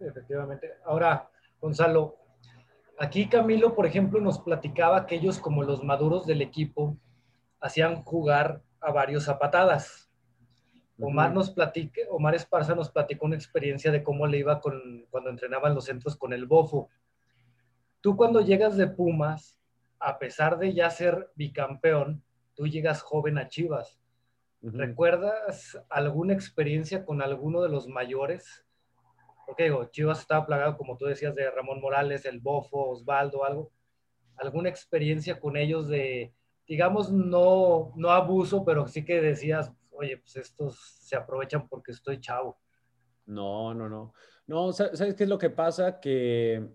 efectivamente. Ahora, Gonzalo, aquí Camilo, por ejemplo, nos platicaba que ellos, como los maduros del equipo, hacían jugar a varios a patadas. Omar nos platica, Omar Esparza nos platicó una experiencia de cómo le iba con, cuando entrenaban los centros con el bofo. Tú cuando llegas de Pumas, a pesar de ya ser bicampeón, tú llegas joven a Chivas. ¿Recuerdas alguna experiencia con alguno de los mayores? Porque digo, Chivas estaba plagado, como tú decías, de Ramón Morales, el Bofo, Osvaldo, algo. ¿Alguna experiencia con ellos de, digamos, no, no abuso, pero sí que decías, oye, pues estos se aprovechan porque estoy chavo? No, no, no. No, ¿sabes qué es lo que pasa? Que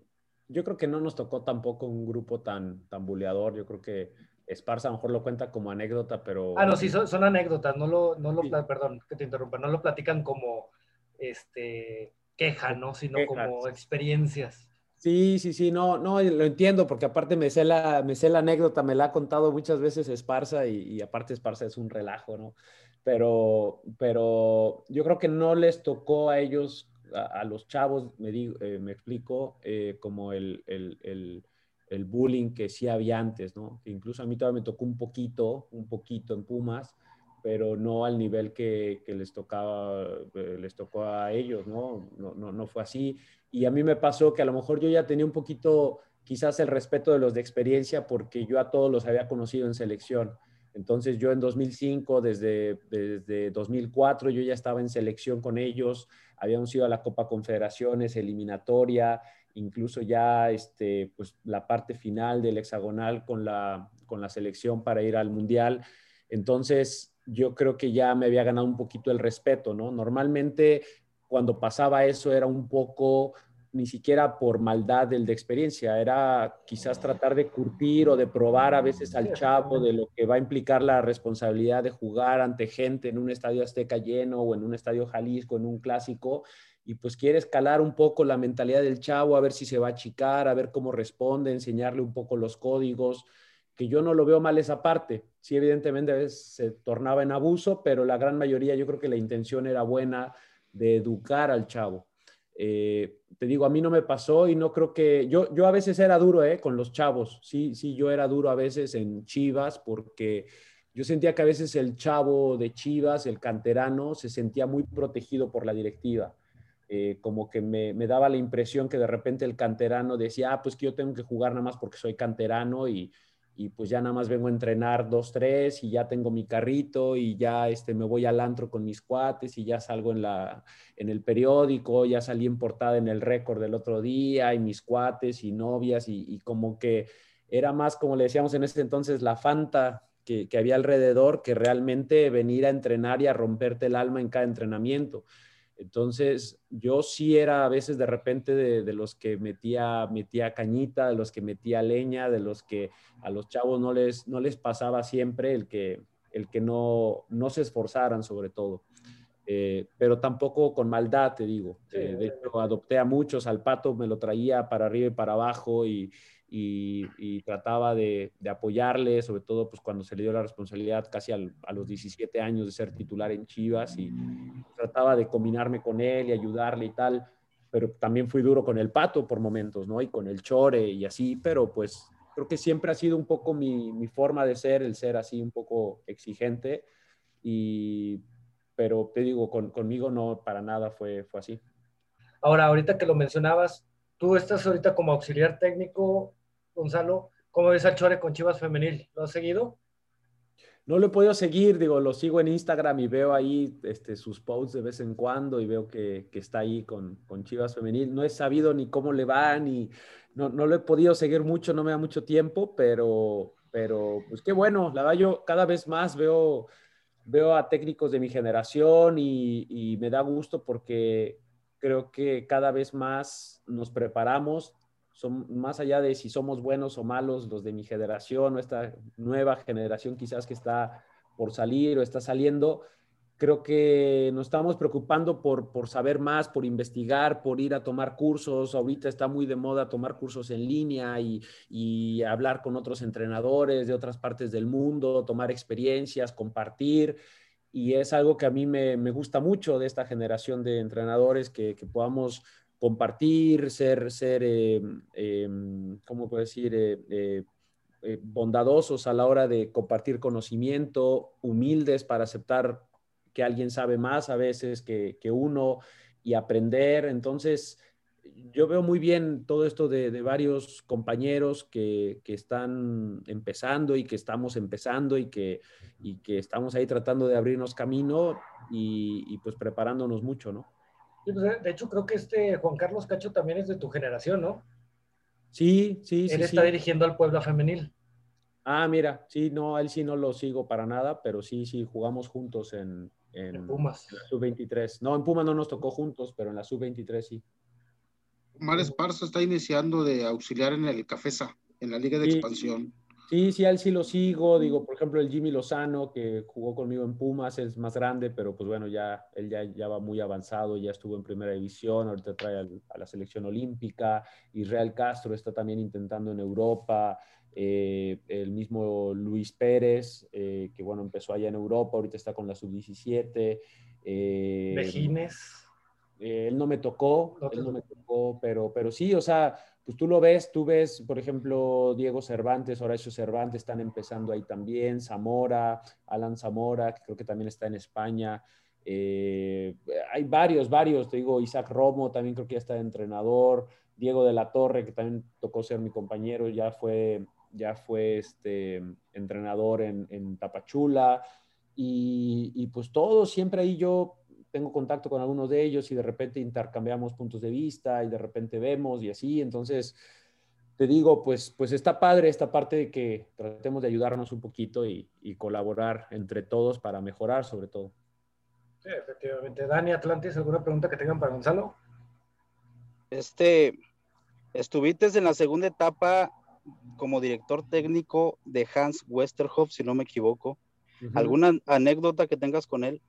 yo creo que no nos tocó tampoco un grupo tan, tan buleador. Yo creo que Esparza a lo mejor lo cuenta como anécdota, pero... Ah, no, sí, son, anécdotas, no lo, no lo perdón, que te interrumpa, no lo platican como, este, queja, ¿no? Sino como experiencias. Sí, sí, sí, no, no, lo entiendo, porque aparte me sé la, me sé la anécdota, me la ha contado muchas veces Esparza y, aparte Esparza es un relajo, ¿no? Pero, pero yo creo que no les tocó a ellos, a, los chavos, me, digo, eh, me explico, eh, como el, el, el el bullying que sí había antes, ¿no? Que incluso a mí todavía me tocó un poquito, un poquito en Pumas, pero no al nivel que, les tocaba, eh, les tocó a ellos, ¿no? ¿no? No, no fue así. Y a mí me pasó que a lo mejor yo ya tenía un poquito, quizás el respeto de los de experiencia, porque yo a todos los había conocido en selección. Entonces yo en 2005, desde, desde 2004, yo ya estaba en selección con ellos, habíamos ido a la Copa Confederaciones, eliminatoria, incluso ya este, pues, la parte final del hexagonal con la, con la selección para ir al Mundial. Entonces, yo creo que ya me había ganado un poquito el respeto, ¿no? Normalmente cuando pasaba eso era un poco ni siquiera por maldad del de experiencia, era quizás tratar de curtir o de probar a veces al chavo de lo que va a implicar la responsabilidad de jugar ante gente en un estadio azteca lleno o en un estadio Jalisco, en un clásico, y pues quiere escalar un poco la mentalidad del chavo, a ver si se va a achicar, a ver cómo responde, enseñarle un poco los códigos, que yo no lo veo mal esa parte. Sí, evidentemente a veces se tornaba en abuso, pero la gran mayoría yo creo que la intención era buena de educar al chavo. Eh, te digo, a mí no me pasó y no creo que yo, yo a veces era duro eh, con los chavos, sí, sí, yo era duro a veces en Chivas porque yo sentía que a veces el chavo de Chivas, el canterano, se sentía muy protegido por la directiva. Eh, como que me, daba la impresión que de repente el canterano decía, ah, pues que yo tengo que jugar nada más porque soy canterano y, pues ya nada más vengo a entrenar dos, tres y ya tengo mi carrito y ya este, me voy al antro con mis cuates y ya salgo en, la, en el periódico, ya salí en portada en el récord del otro día y mis cuates y novias y, como que era más, como le decíamos en ese entonces, la fanta que, que había alrededor que realmente venir a entrenar y a romperte el alma en cada entrenamiento. Entonces, yo sí era a veces de repente de, los que metía, metía cañita, de los que metía leña, de los que a los chavos no les, no les pasaba siempre el que, el que no, no se esforzaran sobre todo. Eh, pero tampoco con maldad, te digo. Eh, de hecho, adopté a muchos, al pato me lo traía para arriba y para abajo y, y, trataba de, apoyarle, sobre todo pues, cuando se le dio la responsabilidad casi a los 17 años de ser titular en Chivas y trataba de combinarme con él y ayudarle y tal, pero también fui duro con el Pato por momentos, ¿no? Y con el Chore y así, pero pues creo que siempre ha sido un poco mi, mi forma de ser, el ser así un poco exigente y pero te digo, con, conmigo no para nada fue, fue así. Ahora, ahorita que lo mencionabas, tú estás ahorita como auxiliar técnico Gonzalo, ¿cómo ves al Chore con Chivas Femenil? ¿Lo has seguido? No lo he podido seguir, digo, lo sigo en Instagram y veo ahí este, sus posts de vez en cuando y veo que, está ahí con, con, Chivas Femenil. No he sabido ni cómo le va, ni no, no, lo he podido seguir mucho, no me da mucho tiempo, pero, pero pues qué bueno, la verdad yo cada vez más veo, veo a técnicos de mi generación y, y me da gusto porque creo que cada vez más nos preparamos, son más allá de si somos buenos o malos, los de mi generación o esta nueva generación quizás que está por salir o está saliendo, creo que nos estamos preocupando por, por saber más, por investigar, por ir a tomar cursos. Ahorita está muy de moda tomar cursos en línea y, y hablar con otros entrenadores de otras partes del mundo, tomar experiencias, compartir. Y es algo que a mí me, me gusta mucho de esta generación de entrenadores, que, que podamos compartir, ser, ser eh, em, ¿cómo puedo decir? Eh, bondadosos a la hora de compartir conocimiento, humildes para aceptar que alguien sabe más a veces que, que uno y aprender. Entonces, yo veo muy bien todo esto de, varios compañeros que, están empezando y que estamos empezando y que, y que estamos ahí tratando de abrirnos camino y, pues preparándonos mucho, ¿no? Pues, de hecho, creo que este Juan Carlos Cacho también es de tu generación, ¿no? Sí, sí, sí. Él está dirigiendo al Puebla Femenil. Ah, mira, sí, no, él sí no lo sigo para nada, pero sí, sí, jugamos juntos en, en, Pumas. En la sub-23. No, en Pumas no nos tocó juntos, pero en la sub-23 sí. Omar Esparza está iniciando de auxiliar en el Cafesa, en la Liga de Expansión. Sí, sí, a él sí lo sigo. Digo, por ejemplo, el Jimmy Lozano, que jugó conmigo en Pumas, es más grande, pero pues bueno, ya él ya, ya va muy avanzado, ya estuvo en primera división, ahorita trae a la selección olímpica. Israel Castro está también intentando en Europa. Eh, el mismo Luis Pérez, eh, que bueno, empezó allá en Europa, ahorita está con la sub-17. Eh, eh, él no me tocó, él no me tocó, pero, pero sí, o sea, pues tú lo ves, tú ves, por ejemplo, Diego Cervantes, Horacio Cervantes están empezando ahí también, Zamora, Alan Zamora, que creo que también está en España. Eh, hay varios, varios, te digo, Isaac Romo también creo que ya está de entrenador, Diego de la Torre, que también tocó ser mi compañero, ya fue, ya fue este, entrenador en, en Tapachula. Y, y, pues todos, siempre ahí yo tengo contacto con algunos de ellos y de repente intercambiamos puntos de vista y de repente vemos y así. Entonces, te digo, pues, pues está padre esta parte de que tratemos de ayudarnos un poquito y, colaborar entre todos para mejorar sobre todo. Sí, efectivamente. Dani Atlantis, ¿alguna pregunta que tengan para Gonzalo? Este, estuviste en la segunda etapa como director técnico de Hans Westerhoff, si no me equivoco. ¿Alguna anécdota que tengas con él?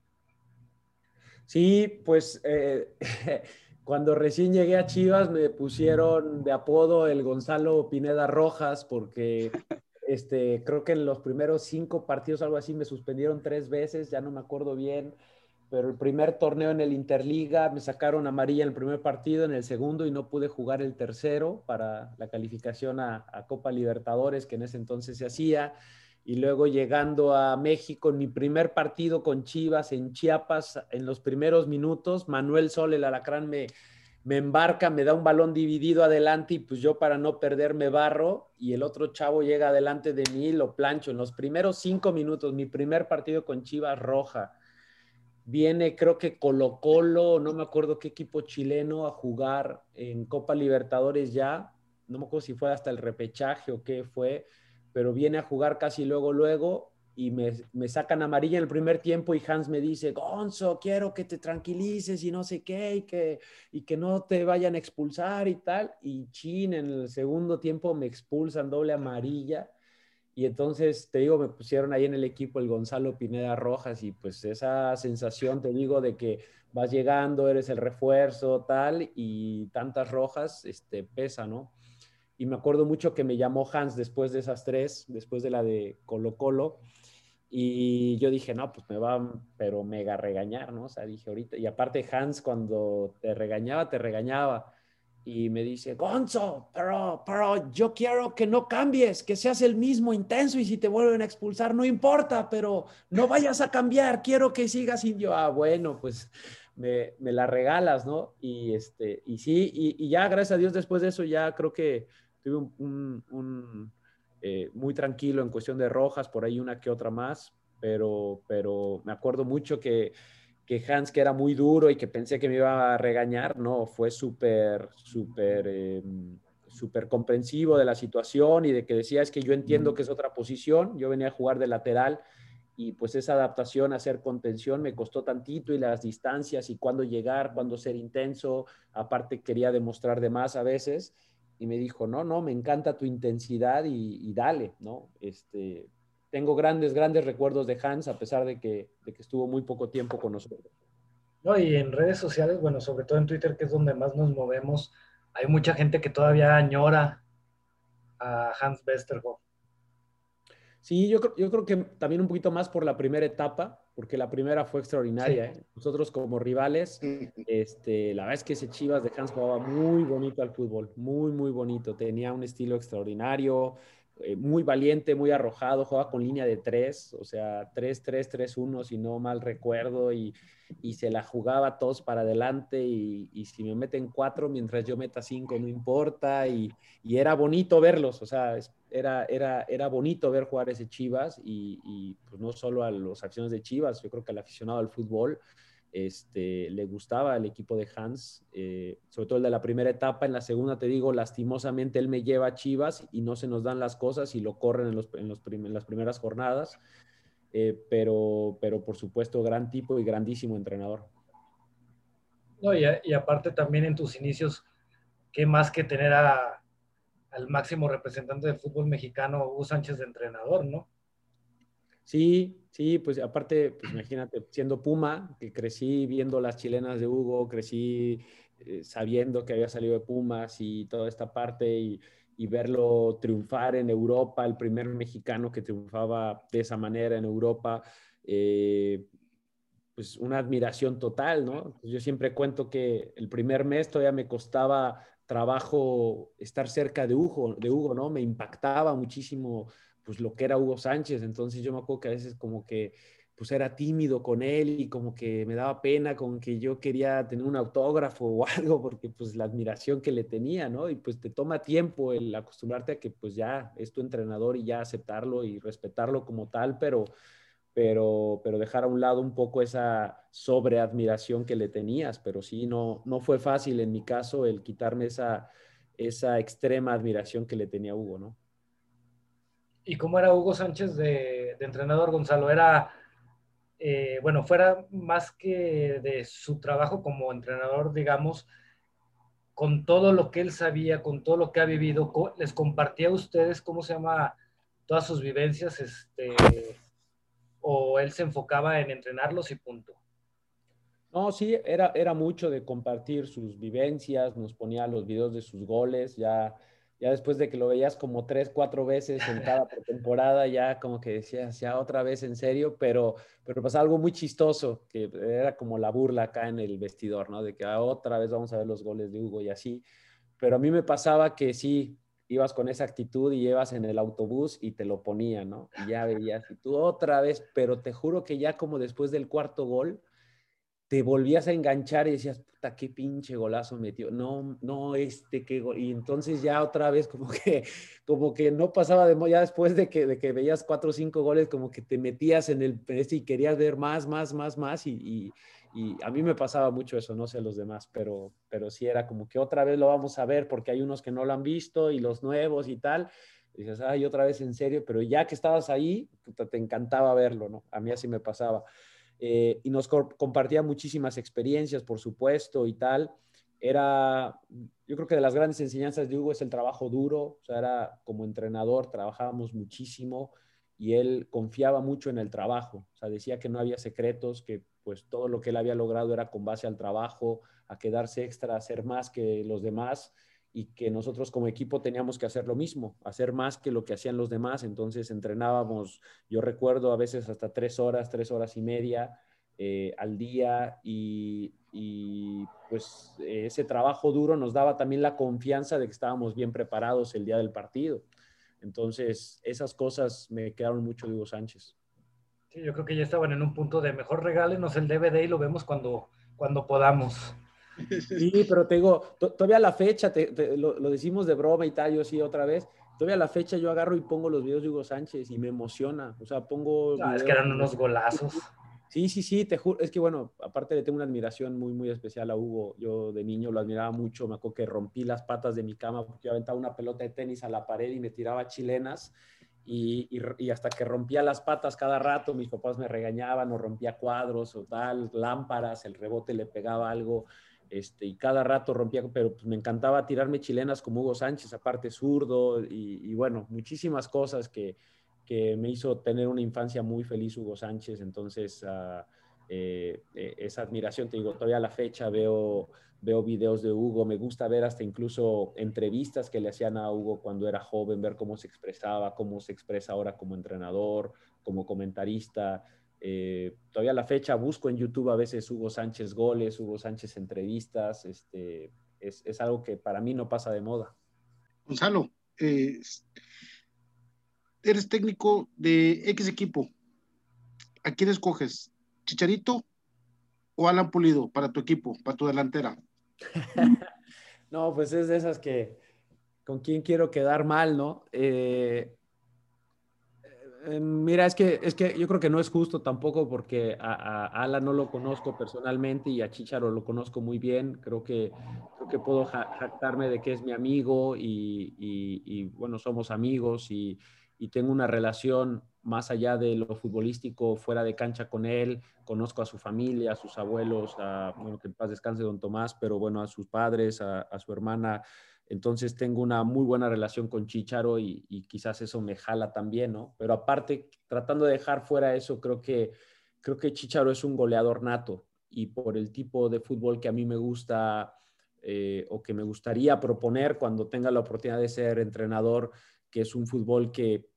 Sí, pues eh, cuando recién llegué a Chivas me pusieron de apodo el Gonzalo Pineda Rojas porque este, creo que en los primeros cinco partidos, algo así, me suspendieron tres veces, ya no me acuerdo bien, pero el primer torneo en el Interliga me sacaron amarilla en el primer partido, en el segundo y no pude jugar el tercero para la calificación a Copa Libertadores que en ese entonces se hacía y luego llegando a México mi primer partido con Chivas en Chiapas, en los primeros minutos, Manuel Sol, el alacrán, me, me embarca, me da un balón dividido adelante y pues yo para no perderme barro y el otro chavo llega adelante de mí lo plancho. En los primeros cinco minutos, mi primer partido con Chivas roja, viene creo que Colo Colo, no me acuerdo qué equipo chileno a jugar en Copa Libertadores ya, no me acuerdo si fue hasta el repechaje o qué fue pero viene a jugar casi luego, luego, y me, me, sacan amarilla en el primer tiempo y Hans me dice, Gonzo, quiero que te tranquilices y no sé qué, y que, y que no te vayan a expulsar y tal. Y chin, en el segundo tiempo me expulsan doble amarilla. Y entonces, te digo, me pusieron ahí en el equipo el Gonzalo Pineda Rojas y pues esa sensación, te digo, de que vas llegando, eres el refuerzo, tal, y tantas rojas, este, pesa, ¿no? Y me acuerdo mucho que me llamó Hans después de esas tres, después de la de Colo Colo. Y yo dije, no, pues me va, pero mega regañar, ¿no? O sea, dije ahorita. Y aparte Hans cuando te regañaba, te regañaba. Y me dice, Gonzo, pero, pero yo quiero que no cambies, que seas el mismo intenso y si te vuelven a expulsar, no importa, pero no vayas a cambiar, quiero que sigas. Y yo, ah, bueno, pues me, me la regalas, ¿no? Y, este, y sí, y, y ya, gracias a Dios, después de eso ya creo que tuve un, eh, muy tranquilo en cuestión de rojas, por ahí una que otra más, pero, pero me acuerdo mucho que, que Hans, que era muy duro y que pensé que me iba a regañar, no, fue súper, súper, súper comprensivo de la situación y de que decía, es que yo entiendo que es otra posición, yo venía a jugar de lateral y pues esa adaptación a hacer contención me costó tantito y las distancias y cuándo llegar, cuándo ser intenso, aparte quería demostrar de más a veces y me dijo, no, no, me encanta tu intensidad y, dale, ¿no? Este, tengo grandes, grandes recuerdos de Hans, a pesar de que, de que estuvo muy poco tiempo con nosotros. No, y en redes sociales, bueno, sobre todo en Twitter, que es donde más nos movemos, hay mucha gente que todavía añora a Hans Westerhoff. Sí, yo, yo creo que también un poquito más por la primera etapa, porque la primera fue extraordinaria. ¿eh? Nosotros como rivales, este, la verdad es que ese Chivas de Hans jugaba muy bonito al fútbol, muy, muy bonito. Tenía un estilo extraordinario, eh, muy valiente, muy arrojado, jugaba con línea de tres, o sea, 3-3-3-1, si no mal recuerdo, y, y, se la jugaba todos para adelante, y, y, si me meten cuatro mientras yo meta cinco, no importa, y, y era bonito verlos, o sea, era, era, era bonito ver jugar ese Chivas, y, pues no solo a los acciones de Chivas, yo creo que al aficionado al fútbol, este, le gustaba el equipo de Hans, eh, sobre todo el de la primera etapa. En la segunda, te digo, lastimosamente él me lleva a Chivas y no se nos dan las cosas y lo corren en, los, en, los en las primeras jornadas. Eh, pero, pero por supuesto, gran tipo y grandísimo entrenador. No, y, y aparte también en tus inicios, qué más que tener a, al máximo representante del fútbol mexicano, Hugo Sánchez, de entrenador, ¿no? Sí, sí, pues aparte, pues imagínate, siendo Puma, que crecí viendo las chilenas de Hugo, crecí eh, sabiendo que había salido de Pumas y toda esta parte y, verlo triunfar en Europa, el primer mexicano que triunfaba de esa manera en Europa, eh, pues una admiración total, ¿no? Yo siempre cuento que el primer mes todavía me costaba trabajo estar cerca de Hugo, de Hugo, ¿no? Me impactaba muchísimo pues lo que era Hugo Sánchez. Entonces yo me acuerdo que a veces como que pues era tímido con él y como que me daba pena con que yo quería tener un autógrafo o algo porque pues la admiración que le tenía, ¿no? Y pues te toma tiempo el acostumbrarte a que pues ya es tu entrenador y ya aceptarlo y respetarlo como tal, pero pero, pero dejar a un lado un poco esa sobreadmiración que le tenías, pero sí, no, no fue fácil en mi caso el quitarme esa, esa extrema admiración que le tenía Hugo, ¿no? ¿Y cómo era Hugo Sánchez de, entrenador, Gonzalo? Era, eh, bueno, fuera más que de su trabajo como entrenador, digamos, con todo lo que él sabía, con todo lo que ha vivido, les compartía a ustedes, ¿cómo se llama? Todas sus vivencias, este, o él se enfocaba en entrenarlos y punto. No, sí, era, era mucho de compartir sus vivencias, nos ponía los videos de sus goles, ya ya después de que lo veías como tres, cuatro veces en cada temporada, ya como que decías, ya otra vez en serio, pero, pero pasaba algo muy chistoso, que era como la burla acá en el vestidor, ¿no? De que ah, otra vez vamos a ver los goles de Hugo y así. Pero a mí me pasaba que sí, ibas con esa actitud y llevas en el autobús y te lo ponían, ¿no? Y ya veías, y tú otra vez, pero te juro que ya como después del cuarto gol, te volvías a enganchar y decías, puta, qué pinche golazo metió. No, no, este, qué Y entonces ya otra vez como que, como que no pasaba de ya después de que, de que veías cuatro o cinco goles, como que te metías en el este y querías ver más, más, más, más. Y, y, a mí me pasaba mucho eso, no sé los demás, pero, pero sí era como que otra vez lo vamos a ver porque hay unos que no lo han visto y los nuevos y tal. Y dices, ay, otra vez en serio, pero ya que estabas ahí, te encantaba verlo, ¿no? A mí así me pasaba. Eh, y nos compartía muchísimas experiencias, por supuesto, y tal. Era, yo creo que de las grandes enseñanzas de Hugo es el trabajo duro, o sea, era como entrenador, trabajábamos muchísimo y él confiaba mucho en el trabajo, o sea, decía que no había secretos, que pues todo lo que él había logrado era con base al trabajo, a quedarse extra, a hacer más que los demás y que nosotros como equipo teníamos que hacer lo mismo, hacer más que lo que hacían los demás. Entonces entrenábamos, yo recuerdo a veces hasta tres horas, tres horas y media eh, al día y, pues ese trabajo duro nos daba también la confianza de que estábamos bien preparados el día del partido. Entonces esas cosas me quedaron mucho de Sánchez. Sí, yo creo que ya estaban en un punto de mejor regálenos el DVD y lo vemos cuando, cuando podamos. Sí, pero te digo, todavía la fecha, lo, decimos de broma y tal, yo sí otra vez, todavía la fecha yo agarro y pongo los videos de Hugo Sánchez y me emociona, o sea, pongo... Ah, es que eran unos golazos. Sí, sí, sí, te juro, es que bueno, aparte le tengo una admiración muy, muy especial a Hugo, yo de niño lo admiraba mucho, me acuerdo que rompí las patas de mi cama porque yo aventaba una pelota de tenis a la pared y me tiraba chilenas y, hasta que rompía las patas cada rato, mis papás me regañaban o rompía cuadros o tal, lámparas, el rebote le pegaba algo este, y cada rato rompía, pero pues, me encantaba tirarme chilenas como Hugo Sánchez, aparte zurdo, y, bueno, muchísimas cosas que, que, me hizo tener una infancia muy feliz Hugo Sánchez, entonces uh, eh, eh, esa admiración, te digo, todavía a la fecha veo, veo videos de Hugo, me gusta ver hasta incluso entrevistas que le hacían a Hugo cuando era joven, ver cómo se expresaba, cómo se expresa ahora como entrenador, como comentarista, Eh, todavía a la fecha busco en YouTube a veces Hugo Sánchez goles, Hugo Sánchez entrevistas. Este, es, algo que para mí no pasa de moda. Gonzalo, eres técnico de X equipo. ¿A quién escoges? ¿Chicharito o Alan Pulido para tu equipo, para tu delantera? no, pues es de esas que con quién quiero quedar mal, ¿no? Eh, eh, mira, es que, es que yo creo que no es justo tampoco porque a, Alan no lo conozco personalmente y a Chicharo lo conozco muy bien. Creo que, creo que puedo jactarme de que es mi amigo y, y bueno, somos amigos y, y tengo una relación más allá de lo futbolístico, fuera de cancha con él, conozco a su familia, a sus abuelos, a, bueno, que en paz descanse don Tomás, pero bueno, a sus padres, a, su hermana, entonces tengo una muy buena relación con Chicharo y, quizás eso me jala también, ¿no? Pero aparte, tratando de dejar fuera eso, creo que, creo que Chicharo es un goleador nato. Y por el tipo de fútbol que a mí me gusta eh, o que me gustaría proponer cuando tenga la oportunidad de ser entrenador, que es un fútbol que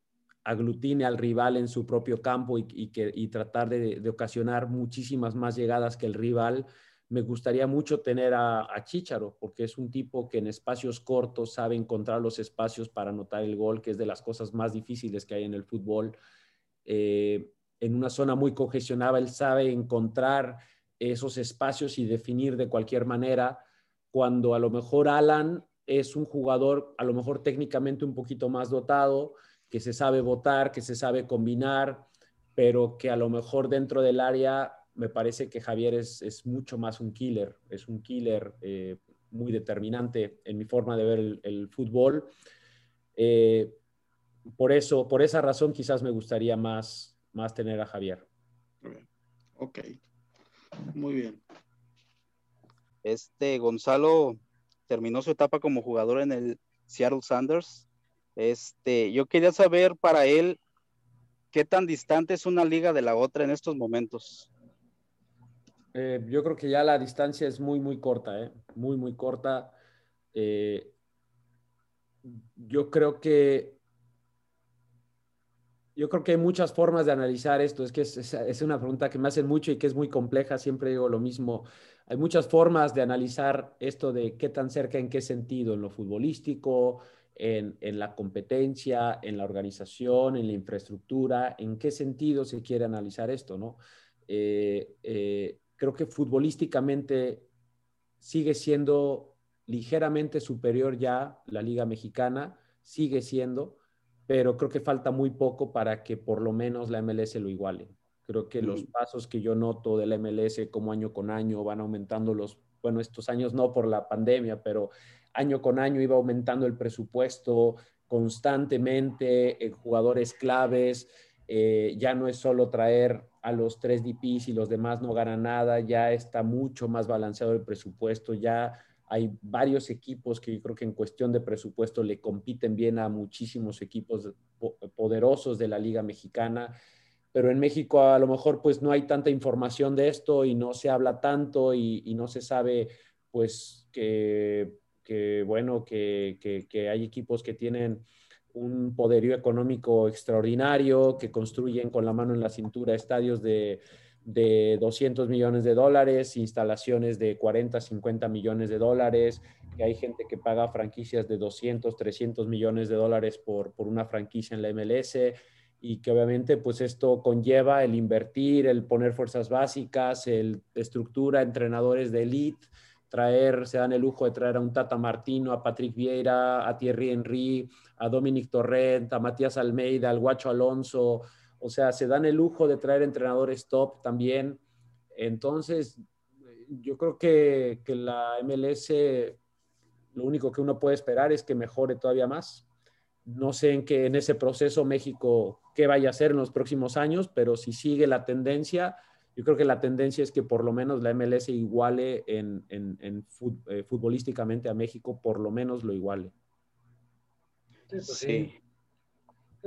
aglutine al rival en su propio campo y, que, tratar de, ocasionar muchísimas más llegadas que el rival. Me gustaría mucho tener a, a Chicharo, porque es un tipo que en espacios cortos sabe encontrar los espacios para anotar el gol, que es de las cosas más difíciles que hay en el fútbol. Eh, en una zona muy congestionada, él sabe encontrar esos espacios y definir de cualquier manera, cuando a lo mejor Alan es un jugador a lo mejor técnicamente un poquito más dotado, que se sabe votar, que se sabe combinar, pero que a lo mejor dentro del área me parece que Javier es, mucho más un killer, es un killer eh, muy determinante en mi forma de ver el, fútbol. Eh, por eso, por esa razón quizás me gustaría más, más tener a Javier. Ok, muy bien. Este Gonzalo terminó su etapa como jugador en el Seattle Sanders este, yo quería saber para él qué tan distante es una liga de la otra en estos momentos. Eh, yo creo que ya la distancia es muy, muy corta, ¿eh? muy, muy corta. Eh, yo creo que yo creo que hay muchas formas de analizar esto. Es que es, es, una pregunta que me hacen mucho y que es muy compleja. Siempre digo lo mismo. Hay muchas formas de analizar esto de qué tan cerca, en qué sentido, en lo futbolístico, en, la competencia, en la organización, en la infraestructura, en qué sentido se quiere analizar esto, ¿no? Eh, eh, creo que futbolísticamente sigue siendo ligeramente superior ya la Liga Mexicana, sigue siendo, pero creo que falta muy poco para que por lo menos la MLS lo iguale. Creo que los pasos que yo noto de la MLS como año con año van aumentando los, bueno, estos años no por la pandemia, pero año con año iba aumentando el presupuesto constantemente en jugadores claves. Eh, ya no es solo traer a los tres DPs y los demás no ganan nada, ya está mucho más balanceado el presupuesto, ya hay varios equipos que yo creo que en cuestión de presupuesto le compiten bien a muchísimos equipos poderosos de la Liga Mexicana, pero en México a lo mejor pues no hay tanta información de esto y no se habla tanto y no se sabe pues que que bueno, que, hay equipos que tienen un poderío económico extraordinario, que construyen con la mano en la cintura estadios de, de 200 millones de dólares, instalaciones de 40, 50 millones de dólares, que hay gente que paga franquicias de 200, 300 millones de dólares por, por una franquicia en la MLS y que obviamente pues esto conlleva el invertir, el poner fuerzas básicas, el estructura entrenadores de elite, traer, se dan el lujo de traer a un Tata Martino, a Patrick Vieira, a Thierry Henry, a Dominic Torrent, a Matías Almeida, al Guacho Alonso, o sea, se dan el lujo de traer entrenadores top también. Entonces, yo creo que, que la MLS, lo único que uno puede esperar es que mejore todavía más. No sé en qué en ese proceso México qué vaya a hacer en los próximos años, pero si sigue la tendencia, yo creo que la tendencia es que por lo menos la MLS iguale en, en, eh, futbolísticamente a México, por lo menos lo iguale. Sí, pues sí.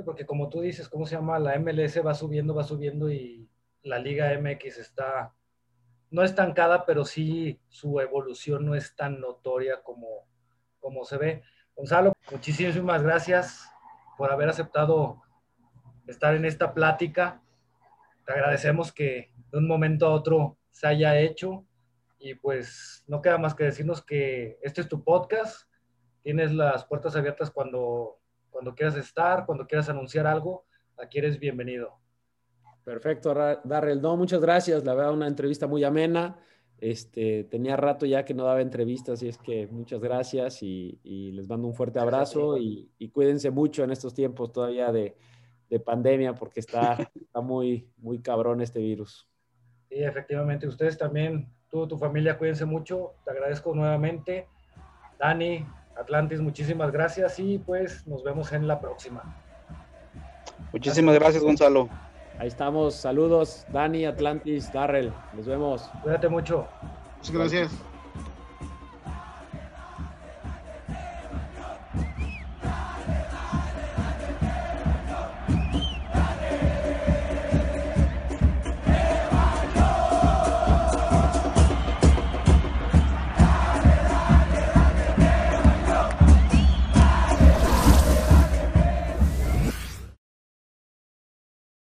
Porque como tú dices, ¿cómo se llama? La MLS va subiendo, va subiendo y la Liga MX está no estancada, pero sí su evolución no es tan notoria como, como se ve. Gonzalo, muchísimas gracias por haber aceptado estar en esta plática te agradecemos que de un momento a otro se haya hecho y pues no queda más que decirnos que este es tu podcast, tienes las puertas abiertas cuando, cuando quieras estar, cuando quieras anunciar algo, aquí eres bienvenido. Perfecto, Darrell. No, muchas gracias. La verdad, una entrevista muy amena. Este, tenía rato ya que no daba entrevistas y es que muchas gracias y, les mando un fuerte abrazo y, cuídense mucho en estos tiempos todavía de, pandemia porque está, está, muy, muy cabrón este virus. Sí, efectivamente. Ustedes también, tú, tu familia, cuídense mucho. Te agradezco nuevamente. Dani, Atlantis, muchísimas gracias y pues nos vemos en la próxima. Muchísimas gracias, Gonzalo. Ahí estamos. Saludos, Dani, Atlantis, Darrell. Nos vemos. Cuídate mucho. Muchas gracias.